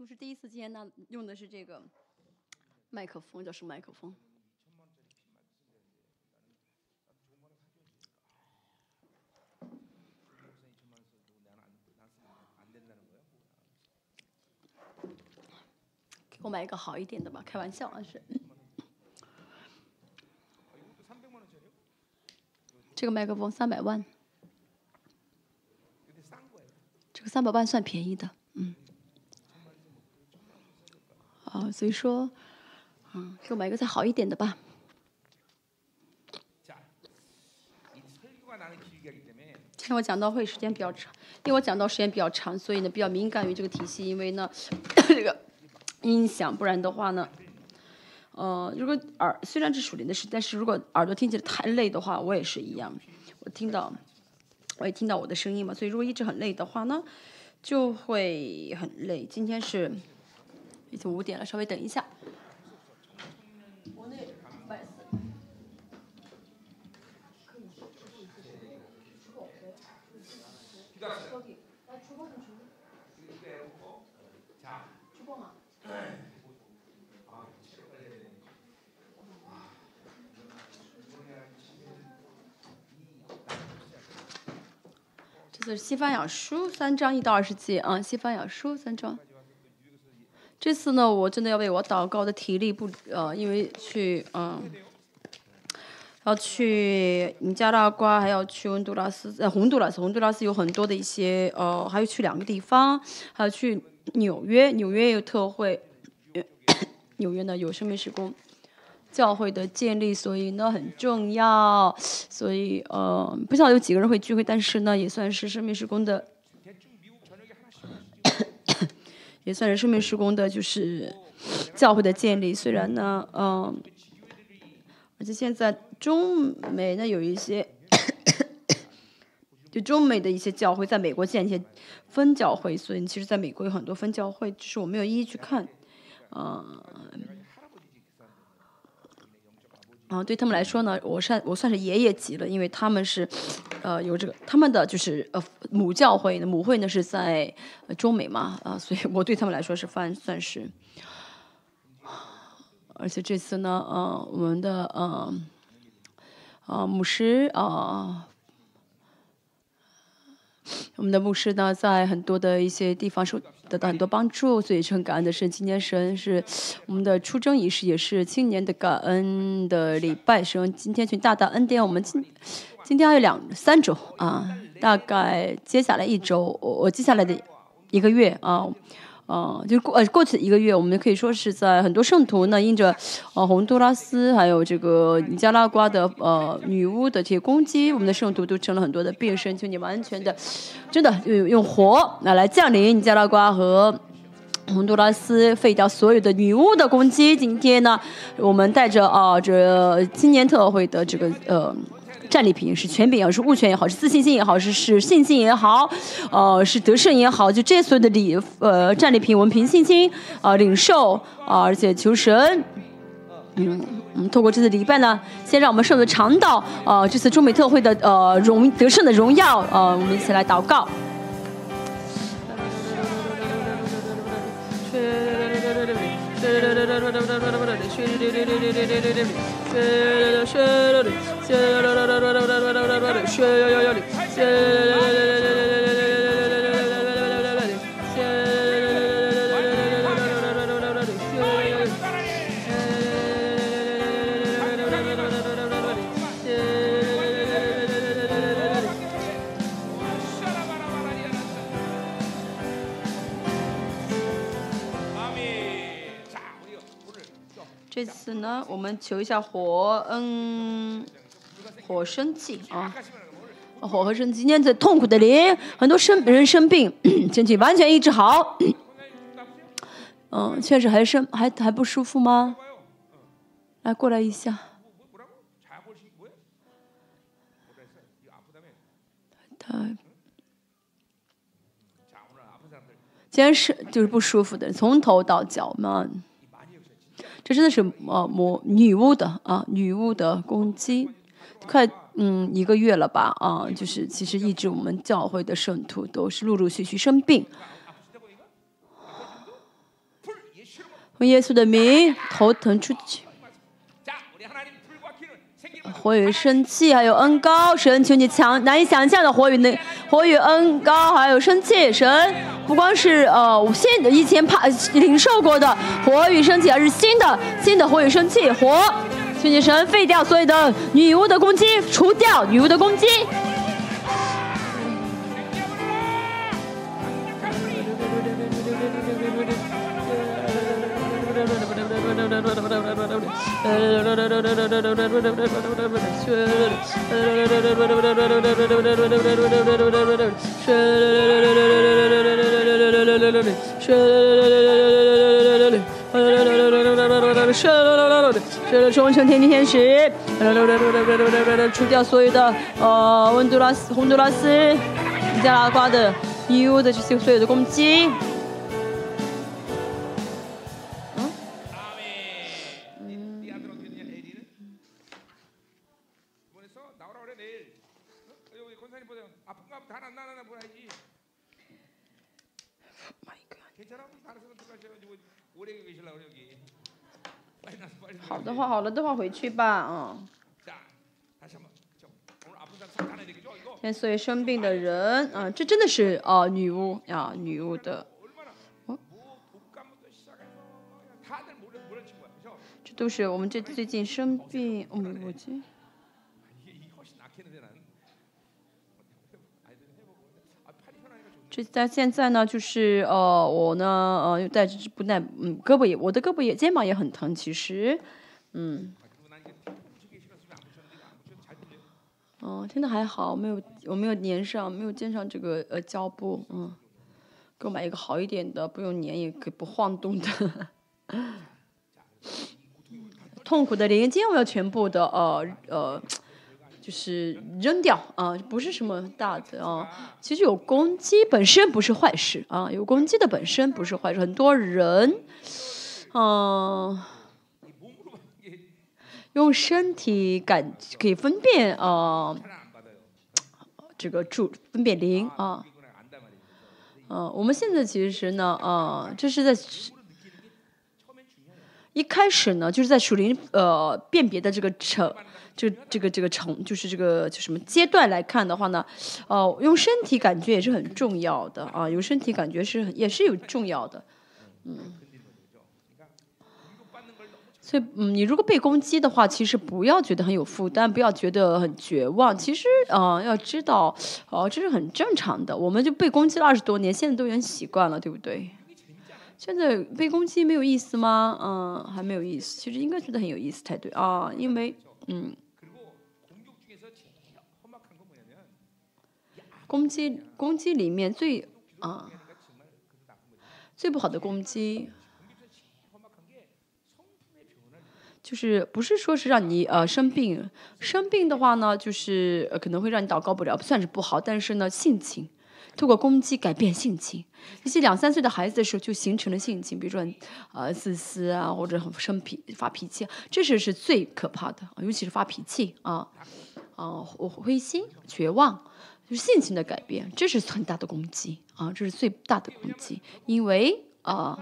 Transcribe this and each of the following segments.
我是第一次今天呢用的是这个麦克风，叫什么麦克风？给我买一个好一点的吧，开玩笑啊是。这个麦克风三百万，这个三百万算便宜的，嗯。啊，所以说，嗯，给我买一个再好一点的吧。今天我讲到会时间比较长，因为我讲到时间比较长，所以呢比较敏感于这个体系，因为呢这个音响，不然的话呢，呃，如果耳虽然是属灵的事，但是如果耳朵听起来太累的话，我也是一样，我听到，我也听到我的声音嘛，所以如果一直很累的话呢，就会很累。今天是。已经五点了，稍微等一下。这是西方雅书三章一到二十节啊，西方雅书三章。这次呢，我真的要为我祷告的体力不呃，因为去嗯，要去尼加拉瓜，还要去温都拉斯呃洪都拉斯，洪都拉斯有很多的一些呃，还要去两个地方，还要去纽约，纽约有特会，纽约呢有生命时工教会的建立，所以呢很重要，所以呃不知道有几个人会聚会，但是呢也算是生命时工的。也算是生命施工的，就是教会的建立。虽然呢，嗯，而且现在中美呢有一些，就中美的一些教会在美国建一些分教会，所以其实在美国有很多分教会，只是我没有一一去看，嗯。啊，对他们来说呢，我算我算是爷爷级了，因为他们是，呃，有这个他们的就是呃母教会，母会呢是在中美嘛，啊，所以我对他们来说是算算是，而且这次呢，呃，我们的呃，呃牧师啊。我们的牧师呢，在很多的一些地方受得到很多帮助，所以是很感恩的是，今年神是我们的出征仪式，也是青年的感恩的礼拜。神今天去大大恩典，我们今今天还有两三周啊，大概接下来一周，我我接下来的一个月啊。嗯，就过呃过去一个月，我们可以说是在很多圣徒呢，因着呃洪都拉斯还有这个尼加拉瓜的呃女巫的这些攻击，我们的圣徒都成了很多的变身，求你完全的，真的用用火那来降临尼加拉瓜和洪都拉斯，废掉所有的女巫的攻击。今天呢，我们带着啊这青年特会的这个呃。战利品是权柄也好，是物权也好，是自信心也好，是是信心也好，呃，是得胜也好，就这些所有的礼呃战利品，我们凭信心啊领受啊，而且求神，嗯，我们透过这次礼拜呢，先让我们圣徒尝到啊这次中美特会的呃荣得胜的荣耀呃，我们一起来祷告。这们求一下火，嗯，火生气啊，火和生气。今天在痛苦的灵，很多生人生病，身体完全医治好。嗯，确实还生还还不舒服吗？来，过来一下。他，今天是就是不舒服的，从头到脚嘛。这真的是呃魔女巫的啊女巫的攻击，快嗯一个月了吧啊，就是其实一直我们教会的圣徒都是陆陆续续生病，用耶稣的名头疼出去。火与生气，还有恩高，神求你强难以想象的火与能，火与恩高，还有生气，神不光是呃现以前怕领受过的火与生气，而是新的新的火与生气，火，求你神废掉所有的女巫的攻击，除掉女巫的攻击。冲成天天使，除掉所有的呃温都拉斯、洪都拉斯、加拉瓜的女巫的这些所有的攻击。好的话，好了的话，回去吧，嗯。现在所有生病的人，啊，这真的是啊，女巫啊，女巫的。这都是我们这最近生病，嗯，我记。这在现在呢，就是呃，我呢，呃，带着不耐，嗯，胳膊也，我的胳膊也，肩膀也很疼，其实，嗯，哦，听的还好，没有，我没有粘上，没有粘上这个呃胶布，嗯，给我买一个好一点的，不用粘也可以不晃动的。痛苦的连接我要全部的呃呃。就是扔掉啊，不是什么大的啊。其实有攻击本身不是坏事啊，有攻击的本身不是坏事。很多人，嗯，用身体感可以分辨啊，这个注分辨灵啊。嗯，我们现在其实呢，啊，这是在一开始呢，就是在属灵呃辨别的这个程。这这个这个成就是这个就什么阶段来看的话呢，哦，用身体感觉也是很重要的啊，用身体感觉是也是有重要的，嗯，所以嗯，你如果被攻击的话，其实不要觉得很有负担，不要觉得很绝望，其实啊，要知道哦，这是很正常的，我们就被攻击了二十多年，现在都已经习惯了，对不对？现在被攻击没有意思吗？嗯，还没有意思，其实应该觉得很有意思才对啊，因为。嗯，攻击攻击里面最啊最不好的攻击，就是不是说是让你呃生病，生病的话呢，就是可能会让你祷告不了，不算是不好，但是呢性情。通过攻击改变性情，一些两三岁的孩子的时候就形成了性情，比如说呃自私啊，或者很生脾发脾气，这是是最可怕的，尤其是发脾气啊，啊灰心绝望，就是性情的改变，这是很大的攻击啊，这是最大的攻击，因为啊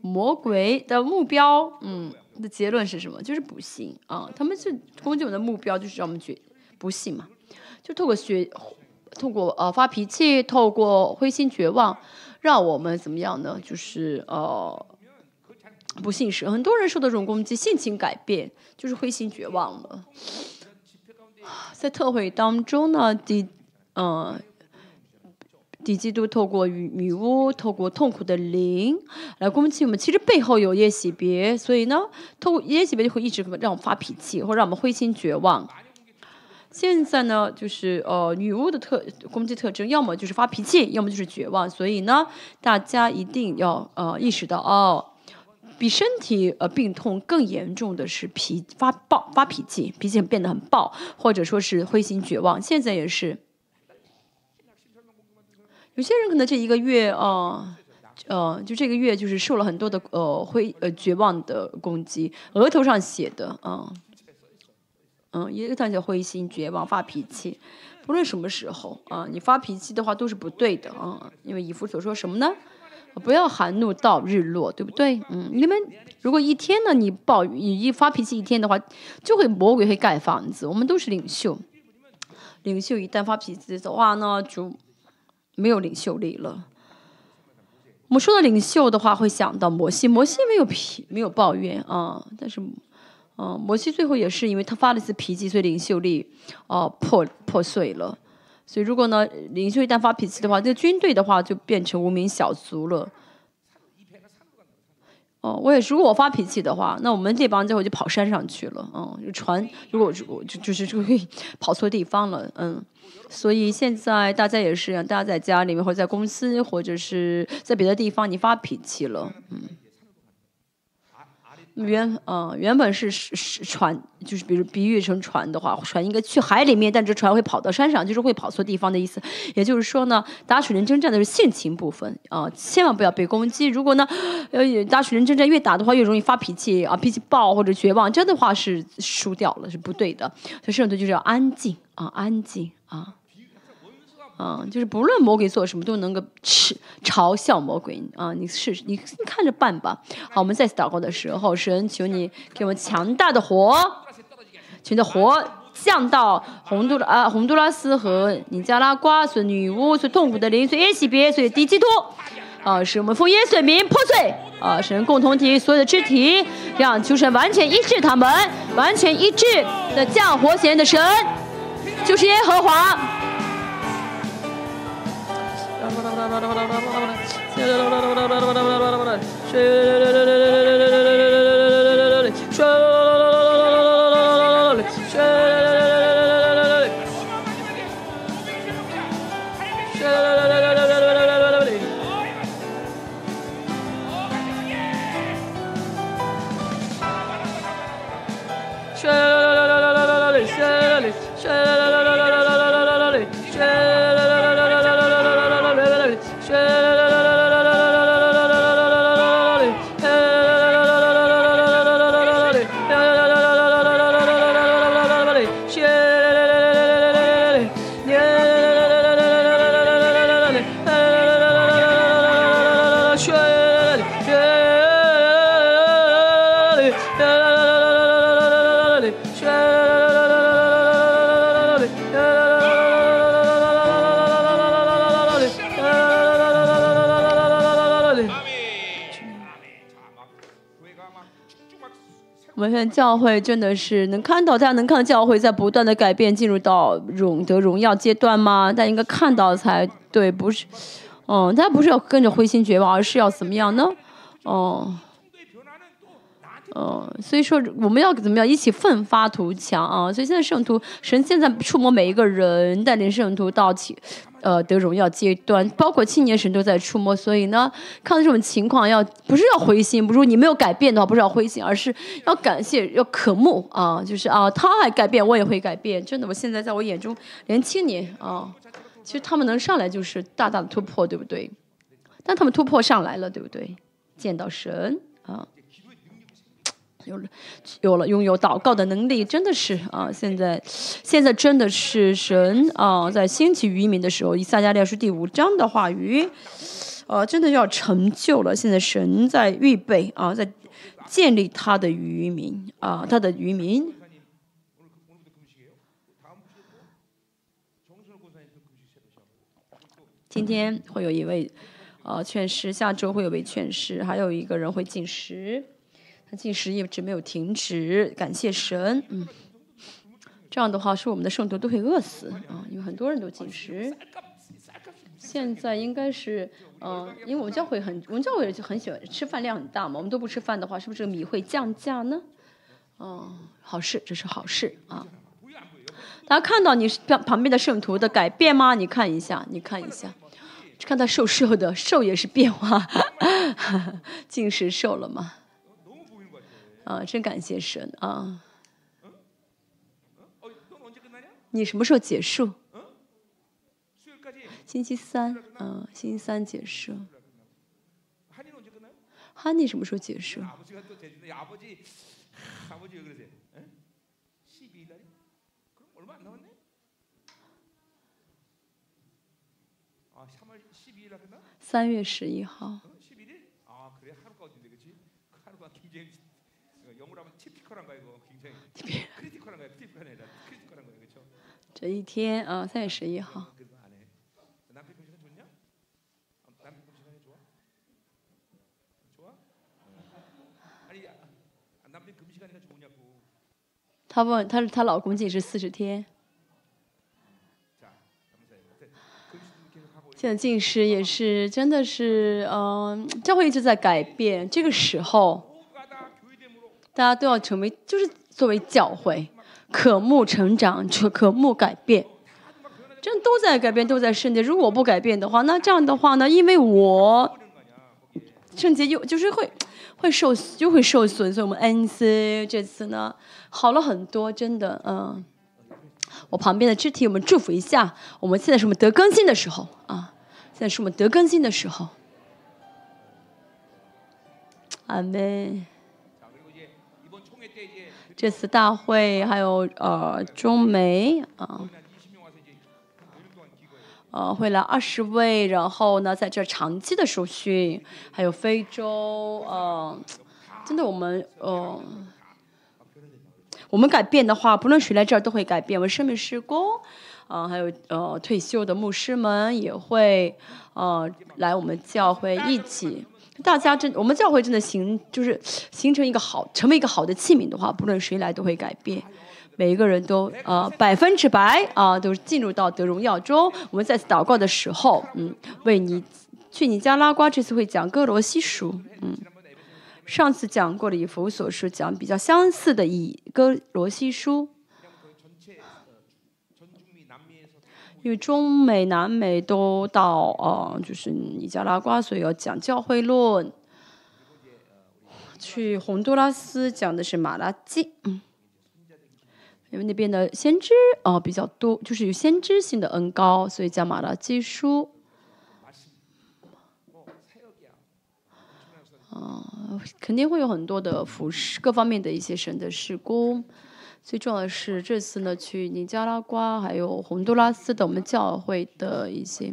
魔鬼的目标，嗯的结论是什么？就是不幸啊，他们是攻击我们的目标就是让我们觉不幸嘛，就透过学。透过呃发脾气，透过灰心绝望，让我们怎么样呢？就是呃不信使，很多人受到这种攻击，性情改变，就是灰心绝望了。在特会当中呢，敌嗯敌基督透过女巫，透过痛苦的灵来攻击我们，其实背后有耶喜别，所以呢，透过耶喜别就会一直让我们发脾气，或让我们灰心绝望。现在呢，就是呃，女巫的特攻击特征，要么就是发脾气，要么就是绝望。所以呢，大家一定要呃意识到哦，比身体呃病痛更严重的是脾发暴发脾气，脾气变得很暴，或者说是灰心绝望。现在也是，有些人可能这一个月啊，呃，就这个月就是受了很多的呃灰呃绝望的攻击，额头上写的啊。嗯，一个他就灰心绝望、发脾气，不论什么时候啊，你发脾气的话都是不对的啊，因为以弗所说什么呢？不要含怒到日落，对不对？嗯，你们如果一天呢，你暴你一发脾气一天的话，就会魔鬼会盖房子。我们都是领袖，领袖一旦发脾气的话呢，就没有领袖力了。我们说到领袖的话，会想到摩西，摩西没有脾没有抱怨啊，但是，嗯，摩西最后也是因为他发了一次脾气，所以领袖力哦破破碎了。所以，如果呢，领袖一旦发脾气的话，这个军队的话就变成无名小卒了。哦，我也是，如果我发脾气的话，那我们这帮家伙就跑山上去了。嗯，就船如果就就就是就会跑错地方了。嗯，所以现在大家也是，大家在家里面或者在公司或者是在别的地方，你发脾气了，嗯。原呃原本是是船，就是比如比喻成船的话，船应该去海里面，但这船会跑到山上，就是会跑错地方的意思。也就是说呢，打水人征战的是性情部分啊，千万不要被攻击。如果呢，呃打水人征战越打的话，越容易发脾气啊，脾气暴或者绝望，这样的话是输掉了，是不对的。所以圣徒就是要安静啊，安静啊。嗯，就是不论魔鬼做什么，都能够耻嘲笑魔鬼啊！你试试，你看着办吧。好，我们再次祷告的时候，神求你给我们强大的火，求你火降到洪都啊洪都拉斯和尼加拉瓜，所女巫所痛苦的灵，所耶西别，所敌基督啊，使我们奉耶稣名破碎啊！神共同体所有的肢体，让求神完全医治他们，完全医治的降活贤的神，就是耶和华。Shit. 教会真的是能看到，大家能看到教会在不断的改变，进入到荣得荣耀阶段吗？大家应该看到才对，不是，嗯，大家不是要跟着灰心绝望，而是要怎么样呢？哦，所以说我们要怎么样一起奋发图强啊！所以现在圣徒神现在触摸每一个人，带领圣徒到起。呃，得荣耀阶段，包括青年神都在触摸，所以呢，看到这种情况，要不是要灰心，不是你没有改变的话，不是要灰心，而是要感谢，要渴慕啊，就是啊，他还改变，我也会改变，真的，我现在在我眼中，连青年啊，其实他们能上来就是大大的突破，对不对？但他们突破上来了，对不对？见到神啊。有了，有了，拥有祷告的能力，真的是啊！现在，现在真的是神啊，在兴起渔民的时候，以撒加利亚书第五章的话语，呃，真的要成就了。现在神在预备啊，在建立他的渔民啊，他的渔民。今天会有一位呃劝师，下周会有位劝师，还有一个人会进食。他进食一直没有停止，感谢神。嗯，这样的话，是我们的圣徒都会饿死啊，因为很多人都进食。现在应该是，嗯，因为我们教会很，我们教会就很喜欢吃饭量很大嘛。我们都不吃饭的话，是不是米会降价呢？哦，好事，这是好事啊。大家看到你旁旁边的圣徒的改变吗？你看一下，你看一下，看他瘦瘦的，瘦也是变化，进食瘦了吗？啊，真感谢神啊！你什么时候结束？星期三，嗯，星期三结束。哈尼什么时候结束？三月十一号。这一天啊，三月十一号。他问，他是她老公禁食四十天。现在禁食也是，真的是，嗯，教会一直在改变。这个时候，大家都要成为，就是作为教会，渴慕成长，就渴慕改变，这样都在改变，都在圣洁。如果不改变的话，那这样的话呢？因为我圣洁又就是会会受，就会受损。所以我们恩赐这次呢。好了很多，真的，嗯，我旁边的肢体，我们祝福一下。我们现在是我们得更新的时候啊，现在是我们得更新的时候。阿门。这次大会还有呃中美啊，呃会来二十位，然后呢在这长期的受训，还有非洲，嗯，真的我们呃。我们改变的话，不论谁来这儿都会改变。我们生命施工，啊，还有呃退休的牧师们也会呃来我们教会一起。大家真，我们教会真的形就是形成一个好，成为一个好的器皿的话，不论谁来都会改变。每一个人都呃百分之百啊，都是进入到得荣耀中。我们再次祷告的时候，嗯，为你去你家拉瓜，这次会讲哥罗西书，嗯。上次讲过的以弗所书讲比较相似的以哥罗西书，因为中美南美都到呃就是尼加拉瓜，所以要讲教会论。去洪都拉斯讲的是马拉基，嗯，因为那边的先知哦比较多，就是有先知性的恩高，所以讲马拉基书。啊，肯定会有很多的服饰，各方面的一些神的施工。最重要的是这次呢，去尼加拉瓜还有洪都拉斯的我们教会的一些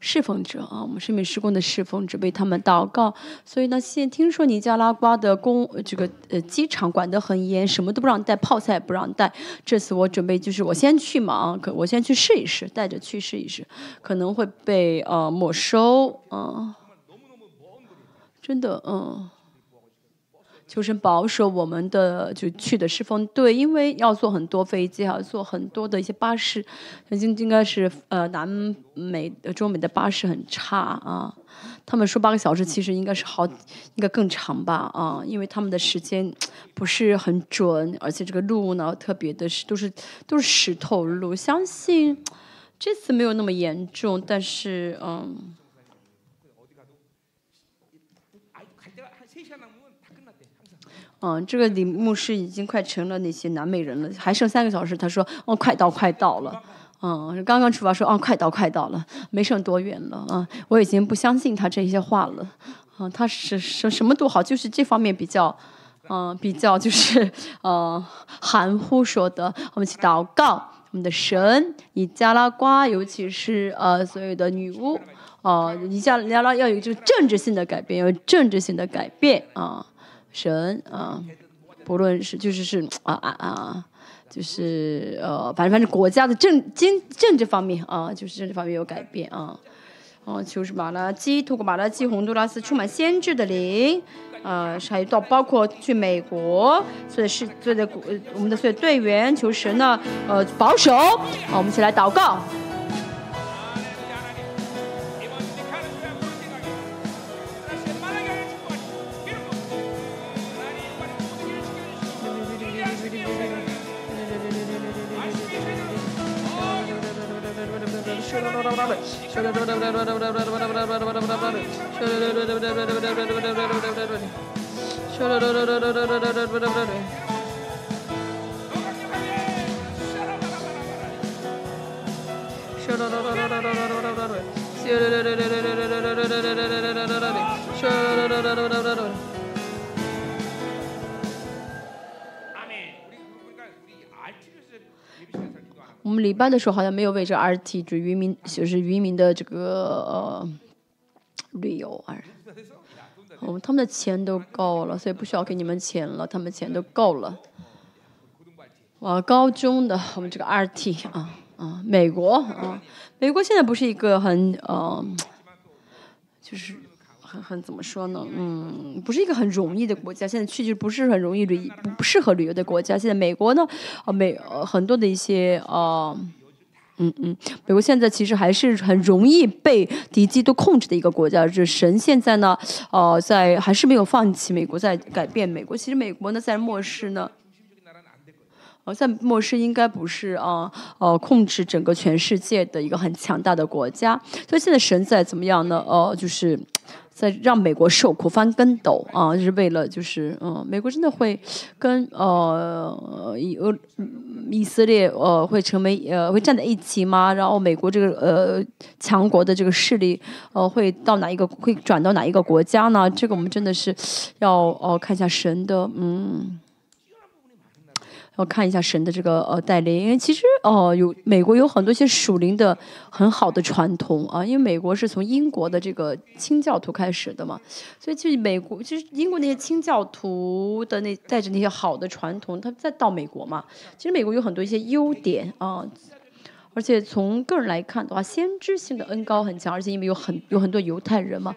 侍奉者啊，我们生命施工的侍奉者为他们祷告。所以呢，现听说尼加拉瓜的公这个呃机场管得很严，什么都不让带，泡菜也不让带。这次我准备就是我先去嘛啊，可我先去试一试，带着去试一试，可能会被呃没收啊。真的，嗯，求神保守我们的就去的侍奉队，因为要坐很多飞机，还要坐很多的一些巴士，应应该是呃南美、中美的巴士很差啊。他们说八个小时，其实应该是好，应该更长吧啊，因为他们的时间不是很准，而且这个路呢特别的是都是都是石头路。相信这次没有那么严重，但是嗯。嗯，这个李牧师已经快成了那些南美人了，还剩三个小时。他说：“哦，快到，快到了。”嗯，刚刚出发说：“哦，快到，快到了，没剩多远了。”啊，我已经不相信他这些话了。啊，他是什什么都好，就是这方面比较，嗯，比较就是呃含糊说的。我们去祷告，我们的神以加拉瓜，尤其是呃所有的女巫，哦，以加拉要有这个政治性的改变，有政治性的改变啊。神啊，不论是就是是啊啊啊，就是呃，反正反正国家的政经政治方面啊，就是政治方面有改变啊。哦，就是马拉基，通过马拉基洪都拉斯充满先知的灵，啊，还有到包括去美国，所以是所有的我们的所有队员求神呢，呃，保守。好，我们一起来祷告。Shut 我们礼拜的时候好像没有为这个 RT 就是渔民，就是渔民的这个呃旅游而哦，他们的钱都够了，所以不需要给你们钱了，他们钱都够了。哇，高中的我们这个 RT 啊啊，美国啊，美国现在不是一个很呃，就是很怎么说呢？嗯，不是一个很容易的国家，现在去就不是很容易旅不不适合旅游的国家。现在美国呢，呃美呃很多的一些呃。嗯嗯，美国现在其实还是很容易被敌机都控制的一个国家。就是神现在呢，呃，在还是没有放弃美国，在改变美国。其实美国呢，在末世呢，呃，在末世应该不是啊，呃，控制整个全世界的一个很强大的国家。所以现在神在怎么样呢？呃，就是在让美国受苦翻跟斗啊，就是为了就是嗯，美国真的会跟呃以俄。以色列呃会成为呃会站在一起吗？然后美国这个呃强国的这个势力呃会到哪一个会转到哪一个国家呢？这个我们真的是要哦看一下神的嗯。我看一下神的这个呃带领，因为其实哦有美国有很多一些属灵的很好的传统啊，因为美国是从英国的这个清教徒开始的嘛，所以其实美国其实英国那些清教徒的那带着那些好的传统，他再到美国嘛，其实美国有很多一些优点啊。而且从个人来看的话，先知性的恩高很强，而且因为有很有很多犹太人嘛，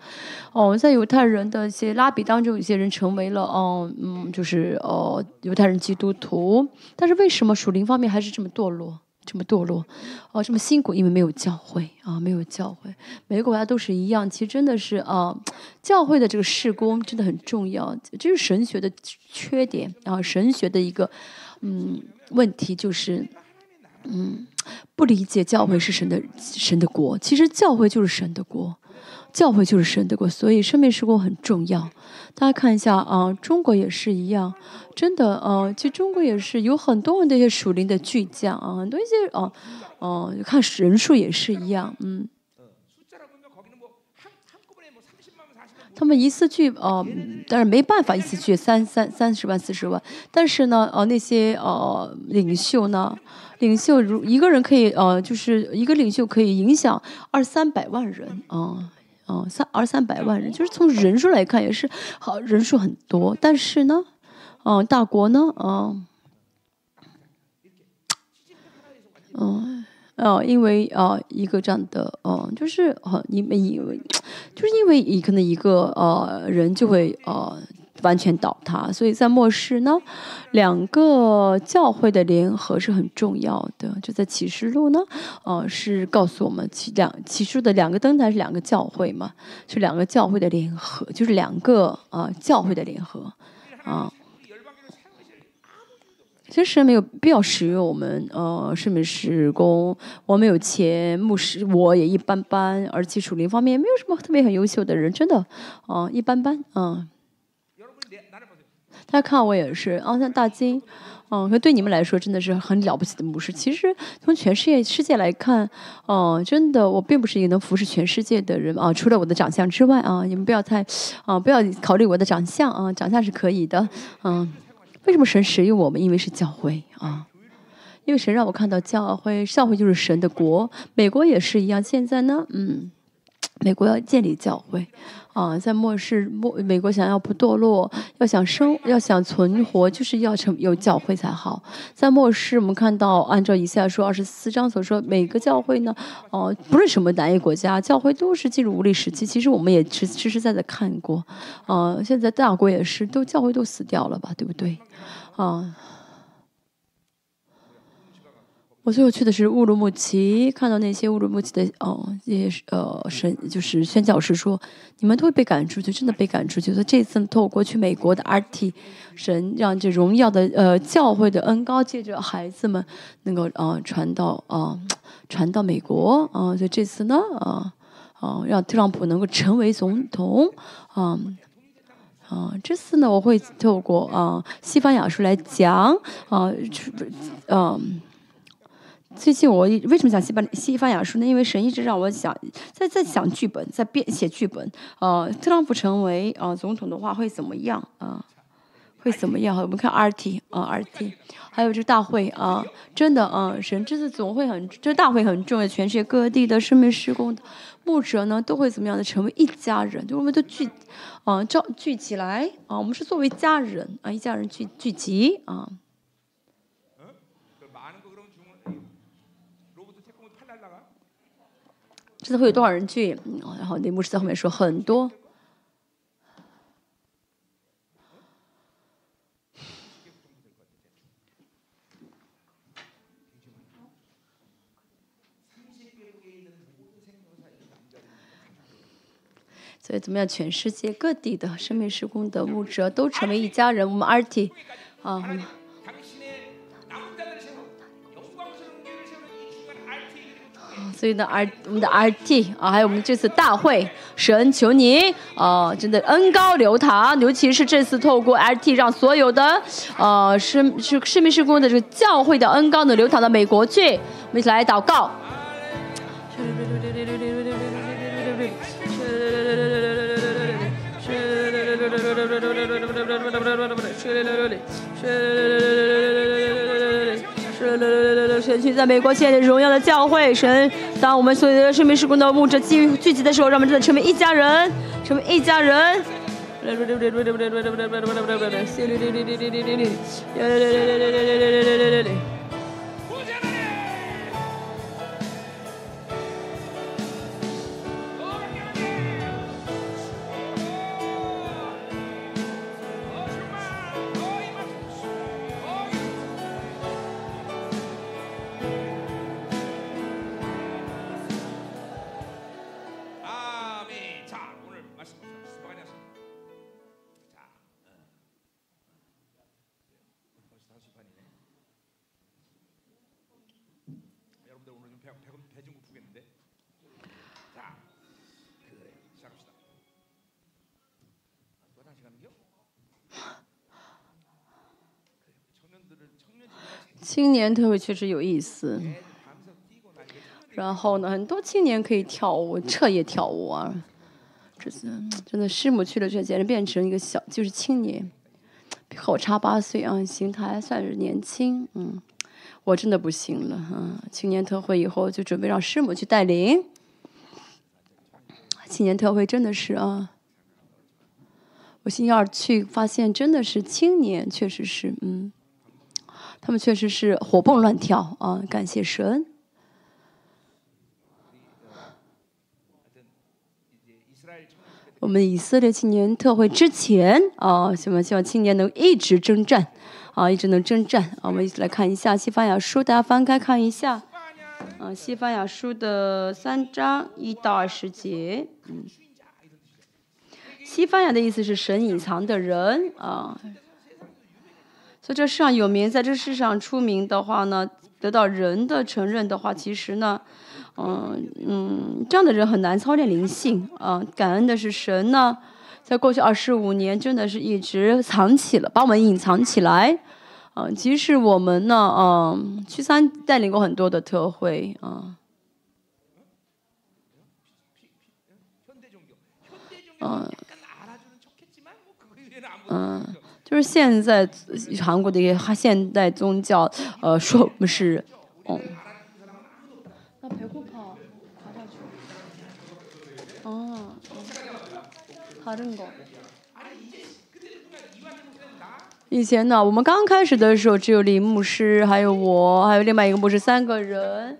哦，在犹太人的一些拉比当中，有些人成为了，哦，嗯，就是哦，犹太人基督徒。但是为什么属灵方面还是这么堕落，这么堕落，哦，这么辛苦？因为没有教会啊，没有教会。每个国家都是一样，其实真的是啊，教会的这个事工真的很重要。这是神学的缺点啊，神学的一个嗯问题就是。嗯，不理解教会是神的神的国，其实教会就是神的国，教会就是神的国，所以生命时光很重要。大家看一下啊，中国也是一样，真的啊，其实中国也是有很多的一些属灵的巨匠啊，很多一些哦哦，看人数也是一样，嗯。他们一次聚哦，但是没办法一次聚三三三十万四十万，但是呢，呃，那些呃领袖呢？领袖如一个人可以呃，就是一个领袖可以影响二三百万人啊，啊三二三百万人，就是从人数来看也是好人数很多，但是呢，嗯，大国呢，嗯，嗯，哦，因为啊一个这样的，嗯，就是啊，你们以为，就是因为一可能一个呃人就会呃。完全倒塌，所以在末世呢，两个教会的联合是很重要的。就在启示录呢，呃，是告诉我们启两启示的两个灯台是两个教会嘛，是两个教会的联合，就是两个啊教会的联合啊。其实没有必要使用我们呃圣美施工，我们有钱，牧师我也一般般，而且属灵方面也没有什么特别很优秀的人，真的啊一般般啊。大家看我也是，啊，像大金，嗯，可对你们来说真的是很了不起的牧师。其实从全世界世界来看，哦，真的我并不是一个能服侍全世界的人啊。除了我的长相之外啊，你们不要太，啊，不要考虑我的长相啊，长相是可以的，嗯。为什么神使用我们？因为是教会啊，因为神让我看到教会，教会就是神的国。美国也是一样，现在呢，嗯，美国要建立教会。啊，在末世，末美国想要不堕落，要想生，要想存活，就是要成有教会才好。在末世，我们看到，按照以赛亚书二十四章所说，每个教会呢，哦，不论什么哪一国家，教会都是进入无力时期。其实我们也实实实在在看过，啊，现在大国也是，都教会都死掉了吧，对不对？啊。我最后去的是乌鲁木齐，看到那些乌鲁木齐的哦，这些呃神就是宣教师说，你们都会被赶出去，真的被赶出去。说这次透过去美国的 RT 神，让这荣耀的呃教会的恩高借着孩子们能够啊传到啊传到美国啊，所以这次呢啊啊让特朗普能够成为总统啊啊这次呢我会透过啊西方雅书来讲啊嗯。最近我为什么讲西班西班牙书呢？因为神一直让我想在在想剧本，在编写剧本。呃，特朗普成为呃总统的话会怎么样啊？会怎么样？我们看 RT 啊，RT，还有这大会啊，真的啊，神这次总会很，这大会很重要，全世界各地的生命施工的牧者呢，都会怎么样的成为一家人？就我们都聚，啊，召聚起来啊，我们是作为家人啊，一家人聚聚集啊。这次会有多少人去？然后那牧师在后面说很多。所以怎么样？全世界各地的生命施工的牧者都成为一家人。我们 RT 啊我们。所以呢，R 我们的 RT 啊，还有我们这次大会，神求你啊，真的恩高流淌，尤其是这次透过 RT，让所有的呃生是市民施工的这个教会的恩高能流淌到美国去，我们一起来祷告。神去在美国建立荣耀的教会，神当我们所有的生命施工的牧者聚聚集的时候，让我们真的成为一家人，成为一家人。青年特会确实有意思，然后呢，很多青年可以跳舞，彻夜跳舞啊。这次真的师母去了，这简直变成一个小，就是青年，和我差八岁啊，形态算是年轻。嗯，我真的不行了啊。青年特会以后就准备让师母去带领。青年特会真的是啊，我星期二去发现真的是青年，确实是嗯。他们确实是活蹦乱跳啊！感谢神。我们以色列青年特会之前啊，希望希望青年能一直征战啊，一直能征战啊！我们一起来看一下《西班牙书》，大家翻开看一下啊，《西班牙书》的三章一到二十节。嗯，西班牙的意思是神隐藏的人啊。在这世上有名，在这世上出名的话呢，得到人的承认的话，其实呢，嗯嗯，这样的人很难操练灵性啊。感恩的是神呢，在过去二十五年，真的是一直藏起了，把我们隐藏起来。嗯，即使我们呢，嗯，屈三带领过很多的特会啊，嗯嗯。就是现在韩国的一个现代宗教呃说我们是嗯那陪护跑爬上去。哦以前呢我们刚开始的时候只有林牧师还有我还有另外一个牧师三个人。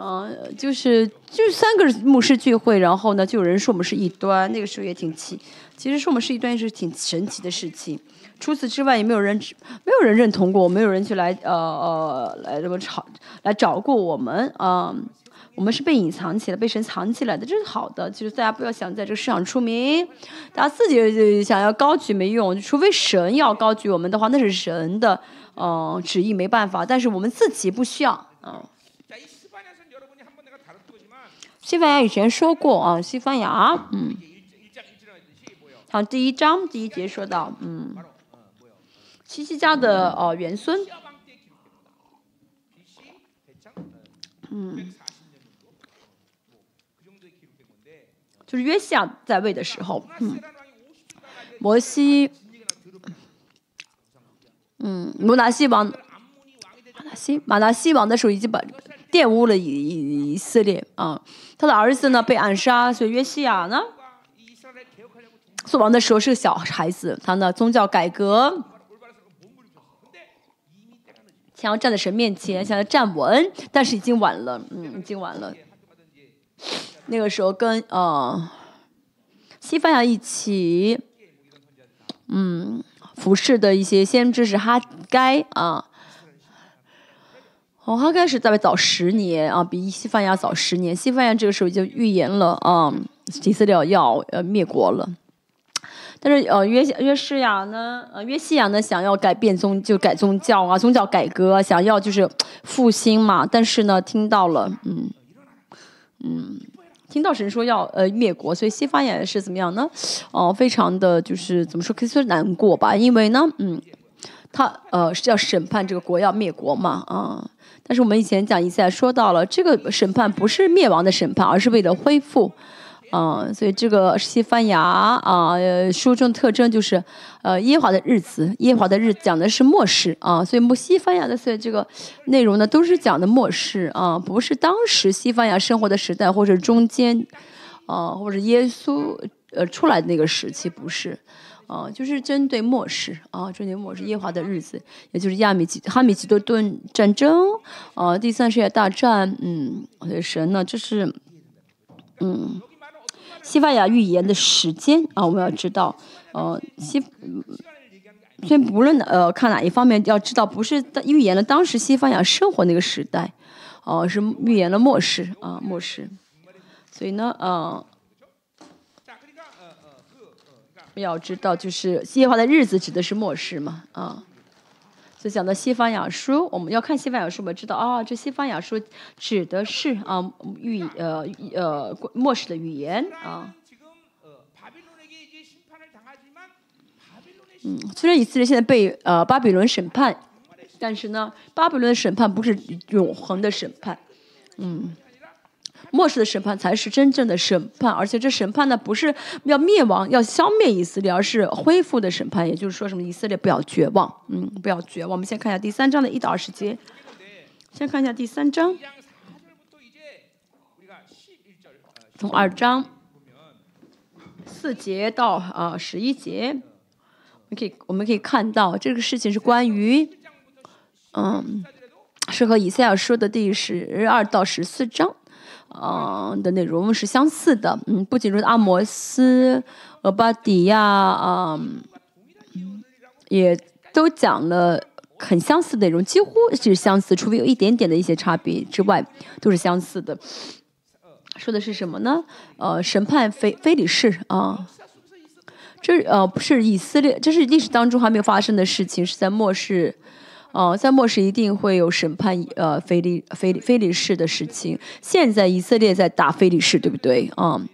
嗯就是就三个人牧师聚会然后呢就有人说我们是异端那个时候也挺奇其实说我们是异端也是挺神奇的事情。除此之外，也没有人没有人认同过，没有人去来呃呃来这么吵来找过我们啊。我们是被隐藏起来，被神藏起来的，这是好的。其实大家不要想在这个市场出名，大家自己想要高举没用，除非神要高举我们的话，那是神的嗯旨意，没办法。但是我们自己不需要嗯。西班牙以前说过啊，西班牙嗯，好，第一章第一节说到嗯。七七家的呃元孙，嗯，就是约西亚在位的时候，嗯，摩西嗯，摩拿西王，马拿西马拿西王的时候已经把玷污了以以色列啊，他的儿子呢被暗杀，所以约西亚呢做王的时候是个小孩子，他呢宗教改革，想要站在神面前，想要站稳，但是已经晚了，嗯，已经晚了。那个时候跟呃西班牙一起，嗯。服侍的一些先知是哈该啊，哦，哈该是大概早十年啊，比西班牙早十年。西班牙这个时候就预言了啊，以色列要呃灭国了。但是呃约约西亚呢，呃约西亚呢想要改变宗就改宗教啊，宗教改革，想要就是复兴嘛。但是呢，听到了嗯嗯。听到神说要呃灭国，所以西方也是怎么样呢？哦，非常的就是怎么说，可以说难过吧？因为呢，嗯，他呃是要审判这个国要灭国嘛，啊。但是我们以前讲一下说到了，这个审判不是灭亡的审判，而是为了恢复。啊，所以这个西班牙啊，书中特征就是，呃，耶华的日子，耶华的日子讲的是末世啊，所以西班牙的所以这个内容呢，都是讲的末世啊，不是当时西班牙生活的时代或者中间，啊，或者耶稣呃出来的那个时期不是，啊，就是针对末世啊，针对末世耶华的日子，也就是亚米吉哈米吉多顿战争啊，第三世界大战，嗯，神呢，就是，嗯。西班牙预言的时间啊，我们要知道，呃，西，先不论呃看哪一方面，要知道不是预言了当时西班牙生活那个时代，哦，是预言了末世啊，末世。所以呢，呃，要知道就是西化的日子指的是末世嘛，啊。所以讲到西方雅书，我们要看西方雅书，我们知道啊，这西方雅书指的是啊语呃呃末世的语言啊。嗯，虽然以色列现在被呃巴比伦审判，但是呢，巴比伦审判不是永恒的审判，嗯。末世的审判才是真正的审判，而且这审判呢不是要灭亡、要消灭以色列，而是恢复的审判。也就是说，什么以色列不要绝望，嗯，不要绝望。我们先看一下第三章的一到二十节，先看一下第三章，从二章四节到啊十一节，我们可以我们可以看到这个事情是关于，嗯，是和以赛亚说的第十二到十四章。嗯的内容是相似的，嗯，不仅如阿摩斯、俄巴底亚啊，嗯，也都讲了很相似的内容，几乎是相似，除非有一点点的一些差别之外，都是相似的。说的是什么呢？呃，审判非非理士啊，这呃不是以色列，这是历史当中还没有发生的事情，是在末世。哦，在末世一定会有审判呃非利非非利士的事情。现在以色列在打非利士，对不对？啊，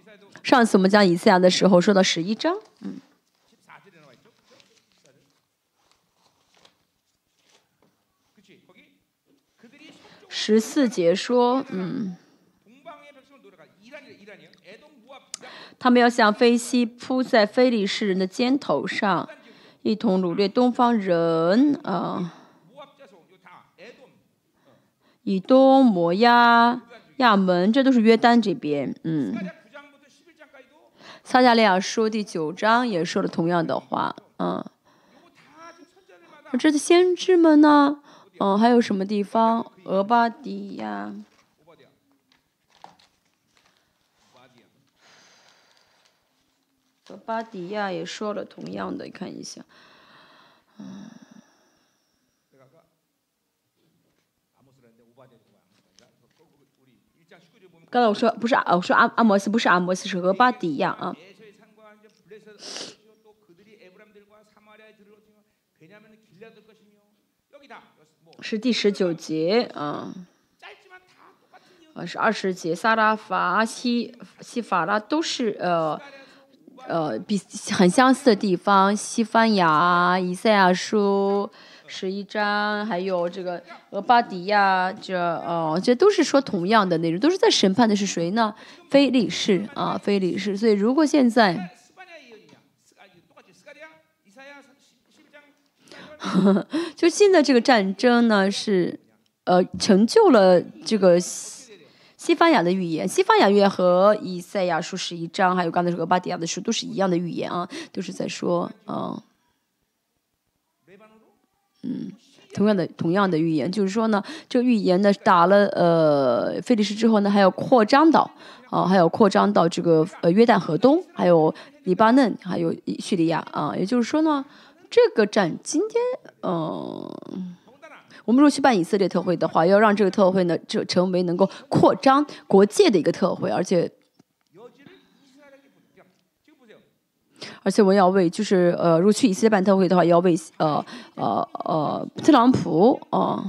上次我们讲以赛亚的时候说到十一章，嗯，十四节说，嗯，他们要像飞西扑在非利士人的肩头上，一同掳掠东方人啊。以东、摩押、亚门，这都是约旦这边。嗯，撒加利亚书第九章也说了同样的话。嗯，这些先知们呢？嗯，还有什么地方？俄巴底亚，俄巴底亚也说了同样的，看一下。嗯。刚才我说不是啊，我说阿阿摩斯不是阿摩斯，是俄巴底亚啊。是第十九节啊，啊是二十节，萨拉法西西法拉都是呃呃比很相似的地方，西班牙以赛亚书。十一章，还有这个俄巴底亚，这哦，这都是说同样的内容，都是在审判的是谁呢？非利士啊，非利士。所以如果现在，就现在这个战争呢，是呃成就了这个西西班牙的预言。西班牙预言和以赛亚书十一章，还有刚才说俄巴底亚的书都是一样的预言啊，都是在说嗯，嗯。同样的同样的预言，就是说呢，这个预言呢打了呃菲利士之后呢，还要扩张到啊，还有扩张到这个呃约旦河东，还有黎巴嫩，还有叙利亚啊。也就是说呢，这个战今天嗯，我们如果去办以色列特会的话，要让这个特会呢，就成为能够扩张国界的一个特会，而且。而且我要为，就是呃，如果去以色列办特会的话，要为呃呃呃特朗普啊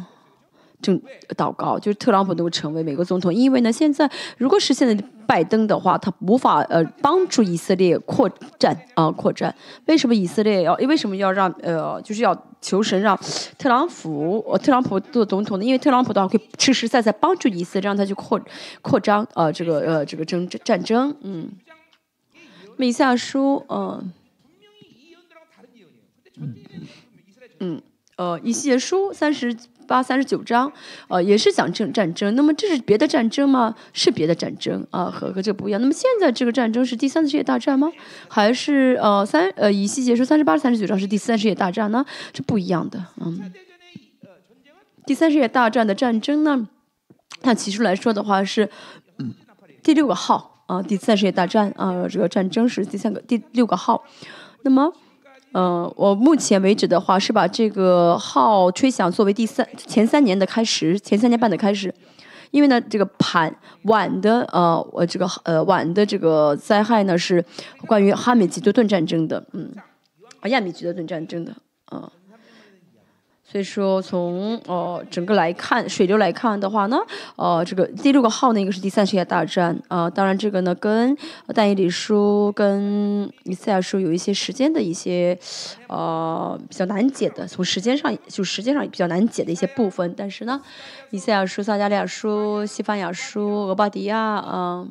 正祷告，就是特朗普能够成为美国总统。因为呢，现在如果是现在拜登的话，他无法呃帮助以色列扩展啊扩展。为什么以色列要？为什么要让呃就是要求神让特朗普特朗普做总统呢？因为特朗普的话可以实实在在帮助以色列，让他去扩扩张啊这个呃这个争战争嗯。米夏书，嗯，嗯，呃，以西结书三十八、三十九章，呃，也是讲战战争。那么这是别的战争吗？是别的战争啊，和和这不一样。那么现在这个战争是第三次世界大战吗？还是呃三呃以西结书三十八、三十九章是第三次世界大战呢？是不一样的，嗯。第三世界大战的战争呢，按起初来说的话是第六个号。啊，第三世界大战啊，这个战争是第三个第六个号。那么，嗯，我目前为止的话是把这个号吹响作为第三前三年的开始，前三年半的开始。因为呢，这个盘晚的呃，我这个呃晚的这个灾害呢是关于哈美吉多顿战争的，嗯，啊亚美吉多顿战争的，啊。所以说，从呃整个来看，水流来看的话呢，呃，这个第六个号呢，应该是第三世界大战啊。当然，这个呢，跟但以理书、跟以赛亚书有一些时间的一些呃比较难解的，从时间上就时间上比较难解的一些部分。但是呢，以赛亚书、撒加利亚书、西班牙书、俄巴迪亚啊。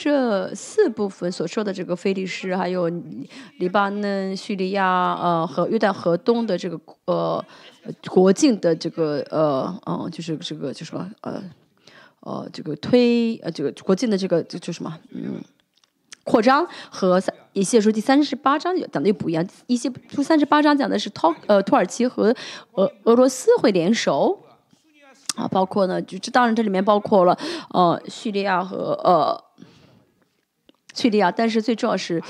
这四部分所说的这个菲利士，还有黎巴嫩、叙利亚，呃，和约旦河东的这个呃国境的这个呃嗯，就是这个就什么呃呃这个推呃这个国境的这个这叫什么嗯扩张和三一些说第三十八章讲的又不一样，一些书三十八章讲的是土呃土耳其和俄俄罗斯会联手啊，包括呢就这当然这里面包括了呃叙利亚和呃。叙利亚，但是最重要是，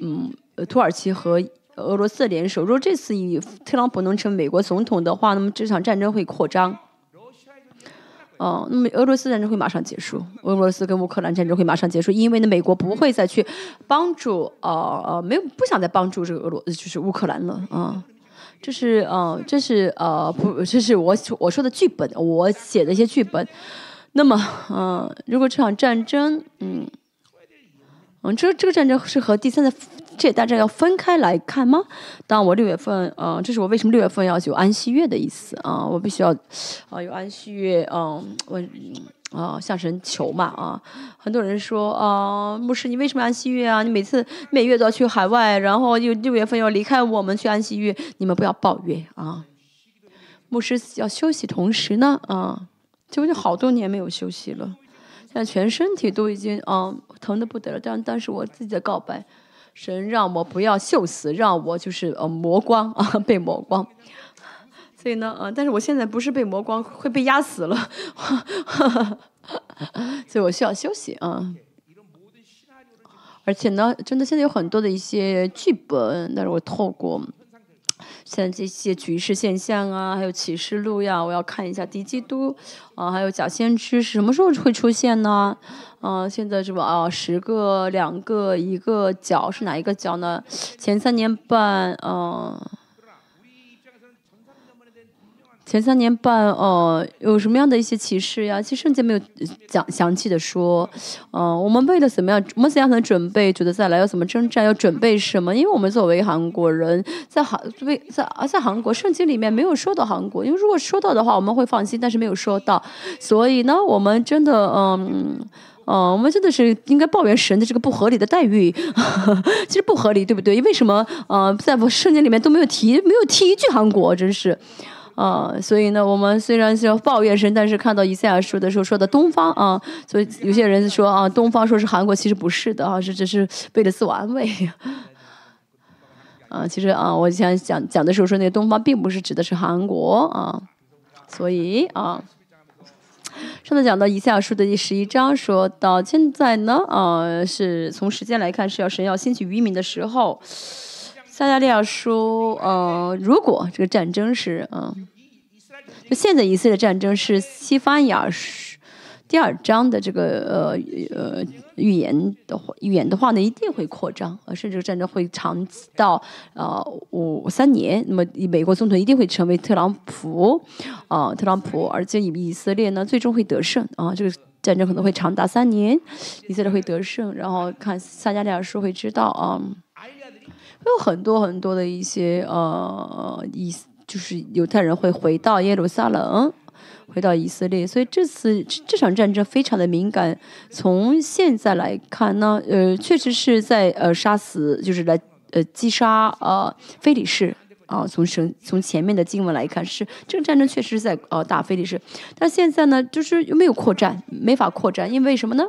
嗯，土耳其和俄罗斯联手。如果这次以特朗普能成美国总统的话，那么这场战争会扩张。哦，那么俄罗斯战争会马上结束，俄罗斯跟乌克兰战争会马上结束，因为呢，美国不会再去帮助，呃呃，没有不想再帮助这个俄罗，就是乌克兰了啊。这是，呃，这是，呃，不，这是我我说的剧本，我写的一些剧本。那么，嗯，如果这场战争，嗯。嗯，这这个战争是和第三次世界大战要分开来看吗？当我六月份，嗯，这是我为什么六月份要有安息月的意思啊？我必须要，啊，有安息月，嗯，我，啊，向神求嘛，啊，很多人说，啊，牧师，你为什么安息月啊？你每次每月都要去海外，然后又六月份要离开我们去安息月，你们不要抱怨啊！牧师要休息，同时呢，啊，就就好多年没有休息了。但全身体都已经嗯疼的不得了，但但是我自己的告白，神让我不要秀死，让我就是呃磨光 啊被磨光，所以呢嗯，但是我现在不是被磨光，会被压死了，所以我需要休息啊。而且呢，真的现在有很多的一些剧本，但是我透过。像这些局势现象啊，还有启示录呀，我要看一下敌基督啊，还有假先知是什么时候会出现呢？啊，现在是吧？啊，十个、两个、一个角是哪一个角呢？前三年半，嗯。前三年半，呃，有什么样的一些启示呀？其实圣经没有讲详细的说，嗯，我们为了怎么样，我们怎样能准备，觉得再来要怎么征战，要准备什么？因为我们作为韩国人，在韩为在啊在韩国，圣经里面没有说到韩国，因为如果说到的话，我们会放心，但是没有说到，所以呢，我们真的，嗯。哦，我们真的是应该抱怨神的这个不合理的待遇，其实不合理，对不对？为什么呃，在圣经里面都没有提，没有提一句韩国，真是，啊，所以呢，我们虽然是抱怨神，但是看到以赛亚书的时候说的东方啊，所以有些人说啊，东方说是韩国，其实不是的啊，是只是为了自我安慰。啊，其实啊，我想讲讲的时候说那个东方并不是指的是韩国啊，所以啊。上次讲到以赛亚书的第十一章，说到现在呢，啊，是从时间来看是要神要兴起渔民的时候。撒加利亚说，呃，如果这个战争是，嗯，就现在以色列战争是西番雅第二章的这个呃呃预言的话，预言的话呢，一定会扩张，呃，甚至战争会长到呃五三年。那么美国总统一定会成为特朗普，啊，特朗普，而且以以色列呢最终会得胜啊，这个战争可能会长达三年，以色列会得胜。然后看撒加利亚书会知道啊，有很多很多的一些呃以，就是犹太人会回到耶路撒冷。回到以色列，所以这次这场战争非常的敏感。从现在来看呢，呃，确实是在呃杀死，就是来呃击杀呃非礼士啊。从神从前面的经文来看，是这个战争确实是在呃打非礼士，但现在呢，就是又没有扩战，没法扩战，因为什么呢？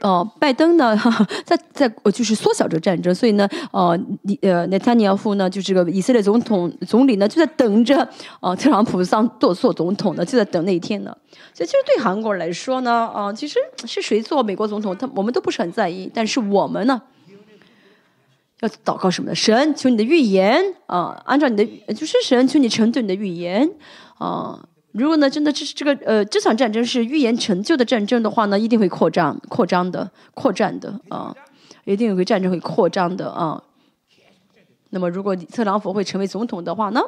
哦，拜登呢，在在就是缩小这个战争，所以呢，呃，你呃，内塔尼亚夫呢，就这个以色列总统总理呢，就在等着，呃，特朗普上做做总统呢，就在等那一天呢。所以其实对韩国人来说呢，啊，其实是谁做美国总统，他我们都不是很在意，但是我们呢，要祷告什么呢？神，求你的预言啊，按照你的，就是神，求你成就你的预言啊。如果呢，真的这是这个呃，这场战争是预言成就的战争的话呢，一定会扩张、扩张的、扩战的啊，一定会战争会扩张的啊。那么，如果特朗普会成为总统的话呢，